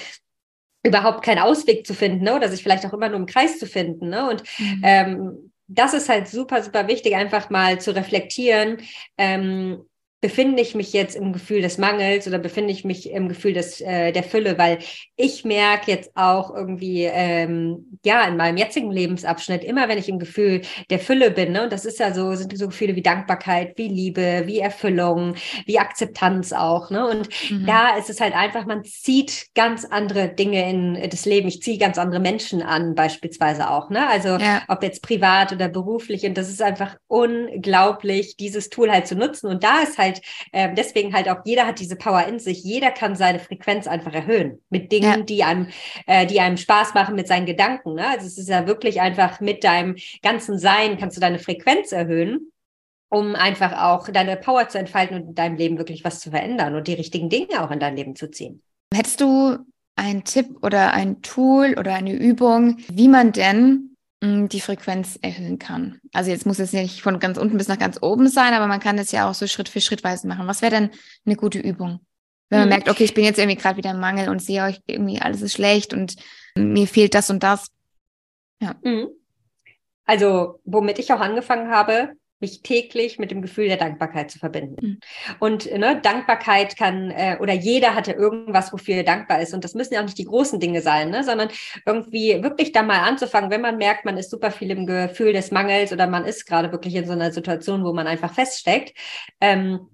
überhaupt keinen Ausweg zu finden, ne, oder sich vielleicht auch immer nur im Kreis zu finden, ne, und mhm. ähm, das ist halt super, super wichtig, einfach mal zu reflektieren, ähm, befinde ich mich jetzt im Gefühl des Mangels oder befinde ich mich im Gefühl des, äh, der Fülle, weil ich merke jetzt auch irgendwie, ähm, ja, in meinem jetzigen Lebensabschnitt, immer wenn ich im Gefühl der Fülle bin, ne, und das ist ja so, sind so Gefühle wie Dankbarkeit, wie Liebe, wie Erfüllung, wie Akzeptanz auch, ne, und mhm. da ist es halt einfach, man zieht ganz andere Dinge in das Leben, ich ziehe ganz andere Menschen an, beispielsweise auch, ne, also ja. ob jetzt privat oder beruflich, und das ist einfach unglaublich, dieses Tool halt zu nutzen, und da ist halt halt, äh, deswegen halt auch jeder hat diese Power in sich. Jeder kann seine Frequenz einfach erhöhen mit Dingen, ja. die einem, äh, die einem Spaß machen mit seinen Gedanken. Ne? Also es ist ja wirklich einfach mit deinem ganzen Sein kannst du deine Frequenz erhöhen um einfach auch deine Power zu entfalten und in deinem Leben wirklich was zu verändern und die richtigen Dinge auch in dein Leben zu ziehen. Hättest du einen Tipp oder ein Tool oder eine Übung, wie man denn die Frequenz erhöhen kann. Also jetzt muss es nicht von ganz unten bis nach ganz oben sein, aber man kann das ja auch so Schritt für Schrittweise machen. Was wäre denn eine gute Übung? Wenn man mhm. merkt, okay, ich bin jetzt irgendwie gerade wieder im Mangel und sehe euch irgendwie, alles ist schlecht und mir fehlt das und das. Ja. Mhm. Also, womit ich auch angefangen habe, mich täglich mit dem Gefühl der Dankbarkeit zu verbinden. Mhm. Und ne, Dankbarkeit kann, äh, oder jeder hatte irgendwas, wofür er dankbar ist. Und das müssen ja auch nicht die großen Dinge sein, ne, sondern irgendwie wirklich da mal anzufangen, wenn man merkt, man ist super viel im Gefühl des Mangels oder man ist gerade wirklich in so einer Situation, wo man einfach feststeckt. Ähm,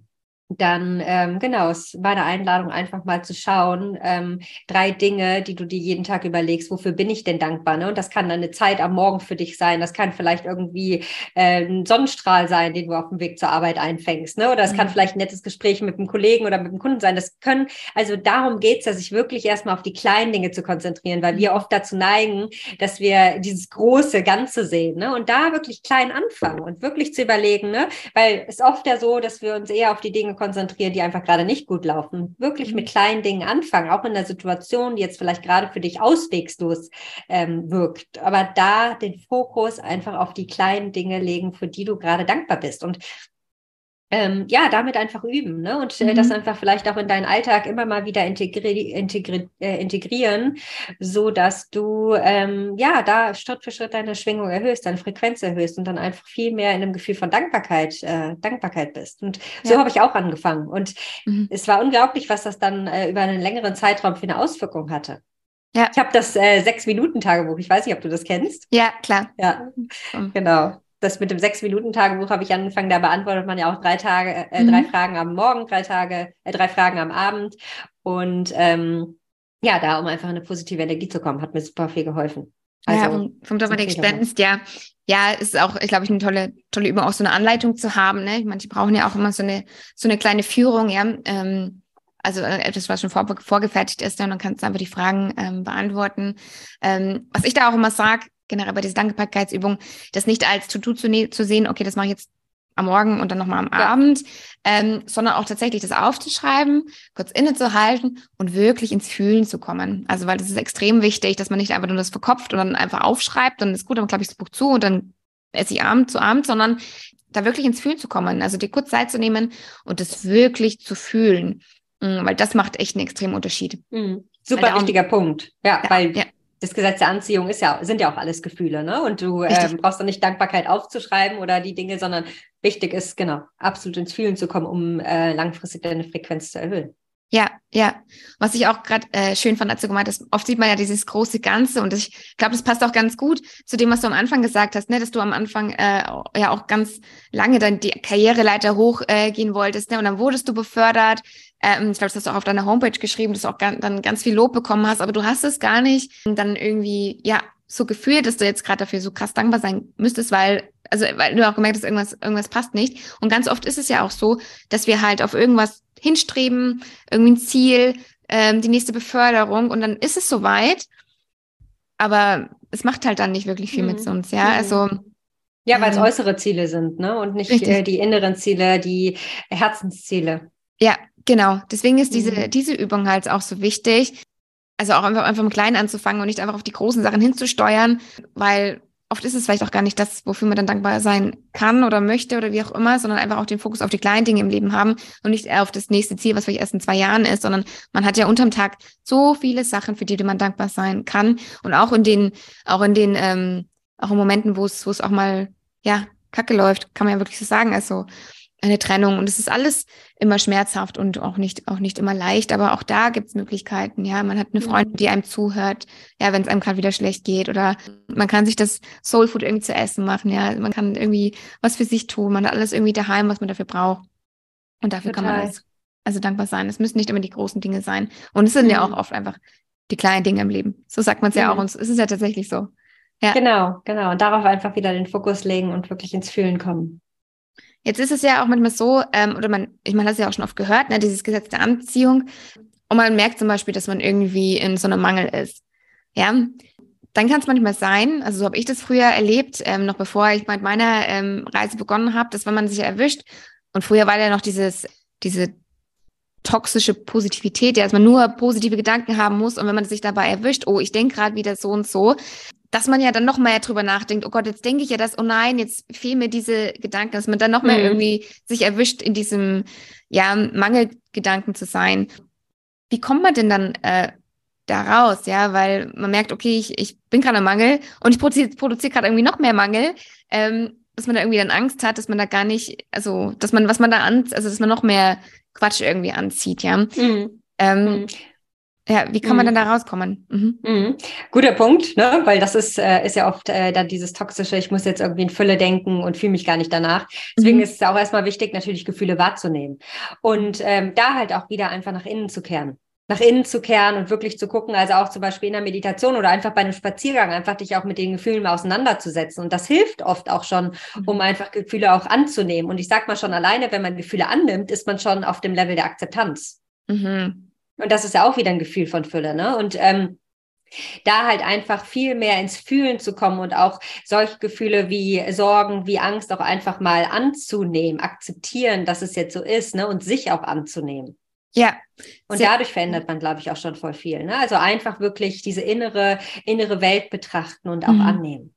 dann ähm, genau, es war eine Einladung, einfach mal zu schauen, ähm, drei Dinge, die du dir jeden Tag überlegst, wofür bin ich denn dankbar? Ne? Und das kann eine Zeit am Morgen für dich sein, das kann vielleicht irgendwie äh, ein Sonnenstrahl sein, den du auf dem Weg zur Arbeit einfängst, ne? Oder es mhm. kann vielleicht ein nettes Gespräch mit einem Kollegen oder mit einem Kunden sein. Das können, also darum geht's ja, sich wirklich erstmal auf die kleinen Dinge zu konzentrieren, weil wir mhm. oft dazu neigen, dass wir dieses große Ganze sehen, ne? Und da wirklich klein anfangen und wirklich zu überlegen, ne? Weil es oft ja so, dass wir uns eher auf die Dinge konzentrieren, die einfach gerade nicht gut laufen. Wirklich mit mhm. kleinen Dingen anfangen, auch in der Situation, die jetzt vielleicht gerade für dich auswegslos ähm, wirkt. Aber da den Fokus einfach auf die kleinen Dinge legen, für die du gerade dankbar bist. Und ähm, ja, damit einfach üben ne? und äh, mhm. das einfach vielleicht auch in deinen Alltag immer mal wieder integri integri äh, integrieren, so dass du ähm, ja da Schritt für Schritt deine Schwingung erhöhst, deine Frequenz erhöhst und dann einfach viel mehr in einem Gefühl von Dankbarkeit, äh, Dankbarkeit bist. Und so ja. habe ich auch angefangen. Und mhm. es war unglaublich, was das dann äh, über einen längeren Zeitraum für eine Auswirkung hatte. Ja. Ich habe das äh, Sechs-Minuten-Tagebuch. Ich weiß nicht, ob du das kennst. Ja, klar. Ja, genau. Das mit dem Sechs-Minuten-Tagebuch habe ich angefangen, da beantwortet man ja auch drei Tage, äh, mhm. drei Fragen am Morgen, drei Tage, äh, drei Fragen am Abend. Und ähm, ja, da, um einfach eine positive Energie zu kommen, hat mir super viel geholfen. Also, ja, vom, vom Dominik Spenst, ja. Ja, ist auch, ich glaube, ich eine tolle, tolle Übung, auch so eine Anleitung zu haben. Ne? Manche brauchen ja auch immer so eine, so eine kleine Führung, ja. Ähm, also äh, etwas, was schon vor, vorgefertigt ist, und dann kannst du einfach die Fragen ähm, beantworten. Ähm, was ich da auch immer sage, generell bei dieser Dankbarkeitsübung, das nicht als To-Do zu, ne zu sehen, okay, das mache ich jetzt am Morgen und dann nochmal am ja. Abend, ähm, sondern auch tatsächlich das aufzuschreiben, kurz innezuhalten und wirklich ins Fühlen zu kommen. Also weil das ist extrem wichtig, dass man nicht einfach nur das verkopft und dann einfach aufschreibt, dann ist gut, dann klappe ich das Buch zu und dann esse ich Abend zu Abend, sondern da wirklich ins Fühlen zu kommen, also dir kurz Zeit zu nehmen und das wirklich zu fühlen, mm, weil das macht echt einen extremen Unterschied. Mhm. Super wichtiger Punkt. Ja, ja weil ja das Gesetz der Anziehung ist ja, sind ja auch alles Gefühle, ne? Und du ähm, brauchst dann nicht Dankbarkeit aufzuschreiben oder die Dinge, sondern wichtig ist, genau, absolut ins Fühlen zu kommen, um äh, langfristig deine Frequenz zu erhöhen. Ja, ja. Was ich auch gerade äh, schön fand, als du gemeint hast, oft sieht man ja dieses große Ganze und ich glaube, das passt auch ganz gut zu dem, was du am Anfang gesagt hast, ne, dass du am Anfang äh, ja auch ganz lange dann die Karriereleiter hochgehen äh, wolltest, ne, und dann wurdest du befördert. Ähm, ich glaube, das hast du auch auf deiner Homepage geschrieben, dass du auch dann ganz viel Lob bekommen hast, aber du hast es gar nicht und dann irgendwie, ja, so gefühlt, dass du jetzt gerade dafür so krass dankbar sein müsstest, weil also weil du auch gemerkt hast, irgendwas, irgendwas passt nicht. Und ganz oft ist es ja auch so, dass wir halt auf irgendwas hinstreben, irgendwie ein Ziel, ähm, die nächste Beförderung und dann ist es soweit, aber es macht halt dann nicht wirklich viel mhm. mit uns, ja. Mhm. Also ja, weil es ähm, äußere Ziele sind, ne? Und nicht äh, die inneren Ziele, die Herzensziele. Ja, genau. Deswegen ist diese, mhm. diese Übung halt auch so wichtig. Also auch einfach, einfach im Kleinen anzufangen und nicht einfach auf die großen Sachen hinzusteuern, weil oft ist es vielleicht auch gar nicht das, wofür man dann dankbar sein kann oder möchte oder wie auch immer, sondern einfach auch den Fokus auf die kleinen Dinge im Leben haben und nicht auf das nächste Ziel, was vielleicht erst in zwei Jahren ist, sondern man hat ja unterm Tag so viele Sachen, für die man dankbar sein kann und auch in den, auch in den, ähm, auch in Momenten, wo es, wo es auch mal, ja, kacke läuft, kann man ja wirklich so sagen, also eine Trennung. Und es ist alles immer schmerzhaft und auch nicht, auch nicht immer leicht. Aber auch da gibt es Möglichkeiten. Ja, man hat eine Freundin, die einem zuhört. Ja, wenn es einem gerade wieder schlecht geht. Oder man kann sich das Soulfood irgendwie zu essen machen. Ja, man kann irgendwie was für sich tun. Man hat alles irgendwie daheim, was man dafür braucht. Und dafür Total. kann man alles, also dankbar sein. Es müssen nicht immer die großen Dinge sein. Und es sind mhm. ja auch oft einfach die kleinen Dinge im Leben. So sagt man es mhm. ja auch. Und es ist ja tatsächlich so. Ja. Genau, genau. Und darauf einfach wieder den Fokus legen und wirklich ins Fühlen kommen. Jetzt ist es ja auch manchmal so, ähm, oder man, ich meine, das ist ja auch schon oft gehört, ne, dieses Gesetz der Anziehung. Und man merkt zum Beispiel, dass man irgendwie in so einem Mangel ist. Ja, dann kann es manchmal sein, also so habe ich das früher erlebt, ähm, noch bevor ich mit meiner ähm, Reise begonnen habe, dass wenn man sich erwischt, und früher war ja noch dieses, diese toxische Positivität, ja, dass man nur positive Gedanken haben muss und wenn man sich dabei erwischt, oh, ich denke gerade wieder so und so, dass man ja dann noch mehr drüber nachdenkt, oh Gott, jetzt denke ich ja das, oh nein, jetzt fehlen mir diese Gedanken, dass man dann noch mehr mhm. irgendwie sich erwischt in diesem, ja, Mangelgedanken zu sein. Wie kommt man denn dann äh, da raus, ja, weil man merkt, okay, ich, ich bin gerade im Mangel und ich produziere produziere gerade irgendwie noch mehr Mangel, ähm, dass man da irgendwie dann Angst hat, dass man da gar nicht, also, dass man, was man da an, also, dass man noch mehr Quatsch irgendwie anzieht, ja. Mhm. Ähm, mhm. Ja, wie kann man mhm. denn da rauskommen? Mhm. Mhm. Guter Punkt, ne? weil das ist, äh, ist ja oft äh, dann dieses toxische, ich muss jetzt irgendwie in Fülle denken und fühle mich gar nicht danach. Deswegen mhm. ist es auch erstmal wichtig, natürlich Gefühle wahrzunehmen und ähm, da halt auch wieder einfach nach innen zu kehren. Nach innen zu kehren und wirklich zu gucken, also auch zum Beispiel in der Meditation oder einfach bei einem Spaziergang, einfach dich auch mit den Gefühlen mal auseinanderzusetzen. Und das hilft oft auch schon, um mhm. einfach Gefühle auch anzunehmen. Und ich sag mal schon alleine, wenn man Gefühle annimmt, ist man schon auf dem Level der Akzeptanz. Mhm. Und das ist ja auch wieder ein Gefühl von Fülle, ne? Und ähm, da halt einfach viel mehr ins Fühlen zu kommen und auch solche Gefühle wie Sorgen, wie Angst auch einfach mal anzunehmen, akzeptieren, dass es jetzt so ist, ne? Und sich auch anzunehmen. Ja. Und dadurch verändert man, glaube ich, auch schon voll viel. Ne? Also einfach wirklich diese innere, innere Welt betrachten und auch mhm. annehmen.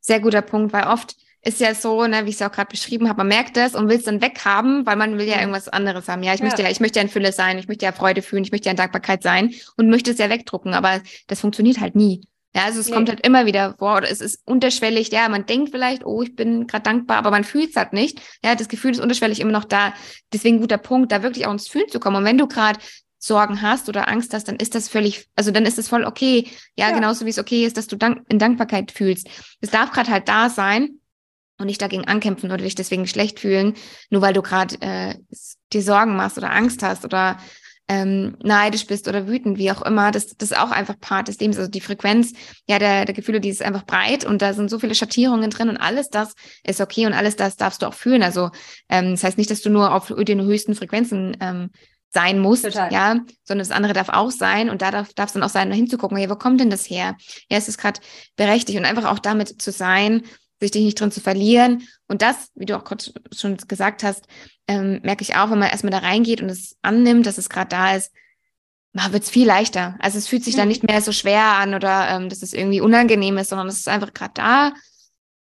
Sehr guter Punkt, weil oft ist ja so, ne, wie ich es auch gerade beschrieben habe, man merkt das und will es dann weghaben, weil man will ja irgendwas anderes haben. Ja, ich ja. möchte ja, ich möchte ja in Fülle sein, ich möchte ja Freude fühlen, ich möchte ja in Dankbarkeit sein und möchte es ja wegdrucken, aber das funktioniert halt nie. Ja, also es nee. kommt halt immer wieder vor, oder es ist unterschwellig, ja, man denkt vielleicht, oh, ich bin gerade dankbar, aber man fühlt es halt nicht. Ja, das Gefühl ist unterschwellig immer noch da. Deswegen guter Punkt, da wirklich auch ins Fühlen zu kommen. Und wenn du gerade Sorgen hast oder Angst hast, dann ist das völlig, also dann ist es voll okay. Ja, ja. genauso wie es okay ist, dass du Dank in Dankbarkeit fühlst. Es darf gerade halt da sein und nicht dagegen ankämpfen oder dich deswegen schlecht fühlen, nur weil du gerade äh, dir Sorgen machst oder Angst hast oder ähm, neidisch bist oder wütend, wie auch immer, das, das ist auch einfach Part des Lebens. Also die Frequenz ja, der, der Gefühle, die ist einfach breit und da sind so viele Schattierungen drin und alles das ist okay und alles das darfst du auch fühlen. Also ähm, das heißt nicht, dass du nur auf den höchsten Frequenzen ähm, sein musst, Total. ja, sondern das andere darf auch sein und da darf es dann auch sein, hinzugucken, hey, wo kommt denn das her? Ja, es ist gerade berechtigt und einfach auch damit zu sein, sich dich nicht drin zu verlieren. Und das, wie du auch gerade schon gesagt hast, ähm, merke ich auch, wenn man erstmal da reingeht und es annimmt, dass es gerade da ist, wird es viel leichter. Also es fühlt sich mhm. dann nicht mehr so schwer an oder ähm, dass es irgendwie unangenehm ist, sondern es ist einfach gerade da.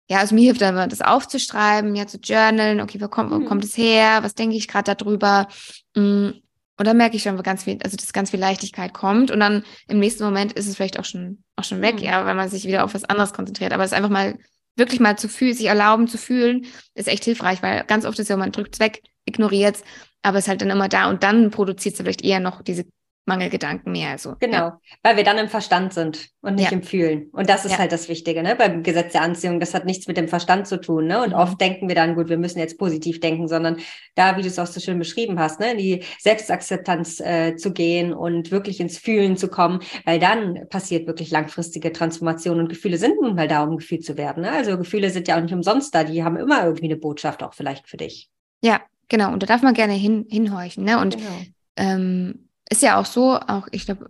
Ja, also mir hilft dann das aufzuschreiben, ja, zu journalen, okay, wo kommt, wo mhm. kommt es her, was denke ich gerade darüber? Mm, und dann merke ich schon, ganz viel, also dass ganz viel Leichtigkeit kommt. Und dann im nächsten Moment ist es vielleicht auch schon, auch schon weg, mhm. ja, weil man sich wieder auf was anderes konzentriert. Aber es ist einfach mal wirklich mal zu fühlen, sich erlauben zu fühlen, ist echt hilfreich, weil ganz oft ist ja, man drückt es weg, ignoriert es, aber es ist halt dann immer da und dann produziert es vielleicht eher noch diese Mangelgedanken mehr. Also, genau, ja. weil wir dann im Verstand sind und nicht ja. im Fühlen. Und das ist ja. halt das Wichtige, ne? Beim Gesetz der Anziehung, das hat nichts mit dem Verstand zu tun, ne? Und mhm. oft denken wir dann, gut, wir müssen jetzt positiv denken, sondern da, wie du es auch so schön beschrieben hast, ne, in die Selbstakzeptanz äh, zu gehen und wirklich ins Fühlen zu kommen, weil dann passiert wirklich langfristige Transformation und Gefühle sind nun mal da, um gefühlt zu werden. Ne? Also Gefühle sind ja auch nicht umsonst da, die haben immer irgendwie eine Botschaft auch vielleicht für dich. Ja, genau. Und da darf man gerne hin, hinhorchen, ne? Und genau. ähm, ist ja auch so, auch ich glaube,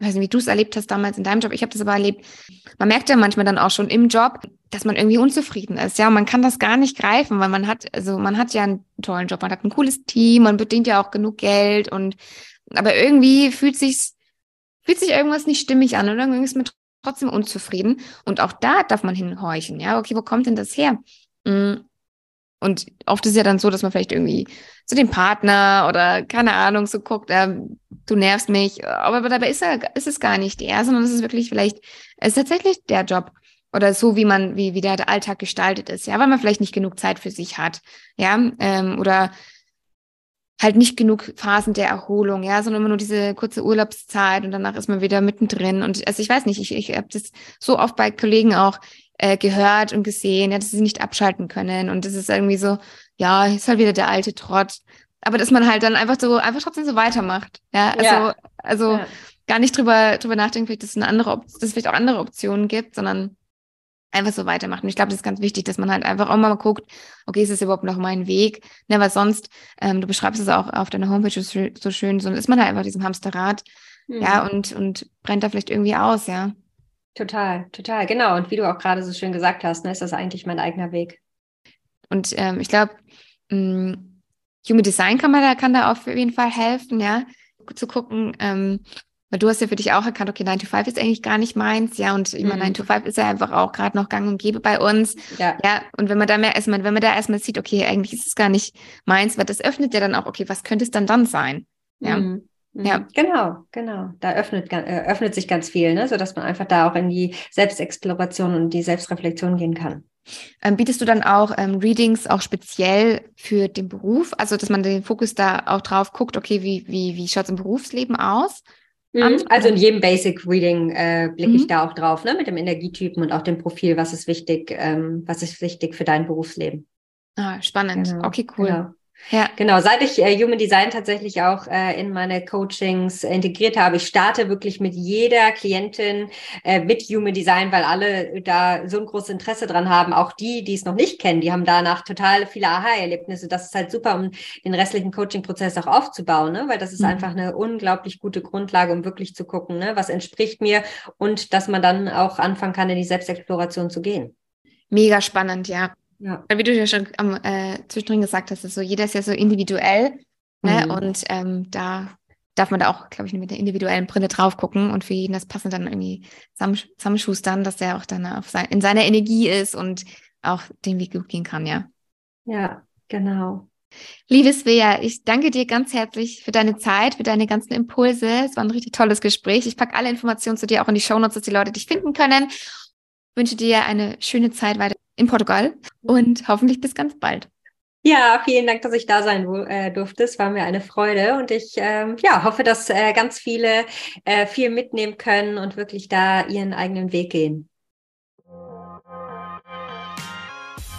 weiß nicht, wie du es erlebt hast damals in deinem Job, ich habe das aber erlebt, man merkt ja manchmal dann auch schon im Job, dass man irgendwie unzufrieden ist, ja, und man kann das gar nicht greifen, weil man hat, also man hat ja einen tollen Job, man hat ein cooles Team, man bedient ja auch genug Geld und, aber irgendwie fühlt sich fühlt sich irgendwas nicht stimmig an oder irgendwie ist man trotzdem unzufrieden. Und auch da darf man hinhorchen, ja, okay, wo kommt denn das her? Mm, und oft ist es ja dann so, dass man vielleicht irgendwie zu dem Partner oder keine Ahnung so guckt, äh, du nervst mich. Aber dabei ist, er, ist es gar nicht der, sondern es ist wirklich vielleicht, es ist tatsächlich der Job. Oder so, wie man, wie, wie der Alltag gestaltet ist, ja, weil man vielleicht nicht genug Zeit für sich hat, ja, ähm, oder halt nicht genug Phasen der Erholung, ja, sondern immer nur diese kurze Urlaubszeit und danach ist man wieder mittendrin. Und also ich weiß nicht, ich, ich habe das so oft bei Kollegen auch, äh, gehört und gesehen, ja, dass sie nicht abschalten können. Und das ist irgendwie so, ja, ist halt wieder der alte Trott. Aber dass man halt dann einfach so, einfach trotzdem so weitermacht. Ja, also, ja. also ja. gar nicht drüber, drüber nachdenken, vielleicht, dass es eine andere, dass es vielleicht auch andere Optionen gibt, sondern einfach so weitermachen. Und ich glaube, das ist ganz wichtig, dass man halt einfach auch mal guckt, okay, ist das überhaupt noch mein Weg? Ne, weil sonst, ähm, du beschreibst es auch auf deiner Homepage so schön, so ist man halt einfach diesem Hamsterrad, mhm. ja, und, und brennt da vielleicht irgendwie aus, ja. Total, total, genau. Und wie du auch gerade so schön gesagt hast, ne, ist das eigentlich mein eigener Weg. Und ähm, ich glaube, hm, Human Design kann man da, kann da auf jeden Fall helfen, ja, zu gucken, ähm, weil du hast ja für dich auch erkannt, okay, 9 to 5 ist eigentlich gar nicht meins, ja, und immer mhm. 9 to 5 ist ja einfach auch gerade noch gang und gäbe bei uns. Ja. ja. Und wenn man da mehr erstmal, wenn man da erstmal sieht, okay, eigentlich ist es gar nicht meins, weil das öffnet ja dann auch, okay, was könnte es dann dann sein? Ja. Mhm. Ja, mhm. genau, genau. Da öffnet, äh, öffnet sich ganz viel, ne? sodass man einfach da auch in die Selbstexploration und die Selbstreflexion gehen kann. Ähm, bietest du dann auch ähm, Readings auch speziell für den Beruf? Also, dass man den Fokus da auch drauf guckt, okay, wie, wie, wie schaut es im Berufsleben aus? Mhm. Also in jedem Basic Reading äh, blicke mhm. ich da auch drauf, ne? mit dem Energietypen und auch dem Profil, was ist wichtig, ähm, was ist wichtig für dein Berufsleben. Ah, spannend. Genau. Okay, cool. Genau. Ja. Genau, seit ich äh, Human Design tatsächlich auch äh, in meine Coachings integriert habe, ich starte wirklich mit jeder Klientin äh, mit Human Design, weil alle da so ein großes Interesse dran haben. Auch die, die es noch nicht kennen, die haben danach total viele Aha-Erlebnisse. Das ist halt super, um den restlichen Coaching-Prozess auch aufzubauen, ne? weil das ist mhm. einfach eine unglaublich gute Grundlage, um wirklich zu gucken, ne? was entspricht mir und dass man dann auch anfangen kann, in die Selbstexploration zu gehen. Mega spannend, ja. Ja. Wie du ja schon am, äh, zwischendrin gesagt hast, ist so, jeder ist ja so individuell. Ne? Mhm. Und ähm, da darf man da auch, glaube ich, mit der individuellen Brille drauf gucken und für jeden das passend dann irgendwie zusammenschustern, dass der auch dann auf sein, in seiner Energie ist und auch den Weg gut gehen kann, ja. Ja, genau. Liebes Svea, ich danke dir ganz herzlich für deine Zeit, für deine ganzen Impulse. Es war ein richtig tolles Gespräch. Ich packe alle Informationen zu dir auch in die Shownotes, dass die Leute dich finden können. Ich wünsche dir eine schöne Zeit weiter in Portugal und hoffentlich bis ganz bald. Ja, vielen Dank, dass ich da sein äh, durfte. Es war mir eine Freude und ich ähm, ja, hoffe, dass äh, ganz viele äh, viel mitnehmen können und wirklich da ihren eigenen Weg gehen.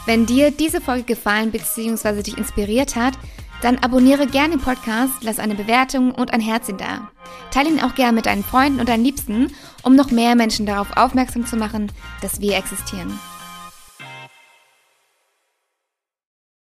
Wenn dir diese Folge gefallen bzw. dich inspiriert hat, dann abonniere gerne den Podcast, lass eine Bewertung und ein Herzchen da. Teile ihn auch gerne mit deinen Freunden und deinen Liebsten, um noch mehr Menschen darauf aufmerksam zu machen, dass wir existieren.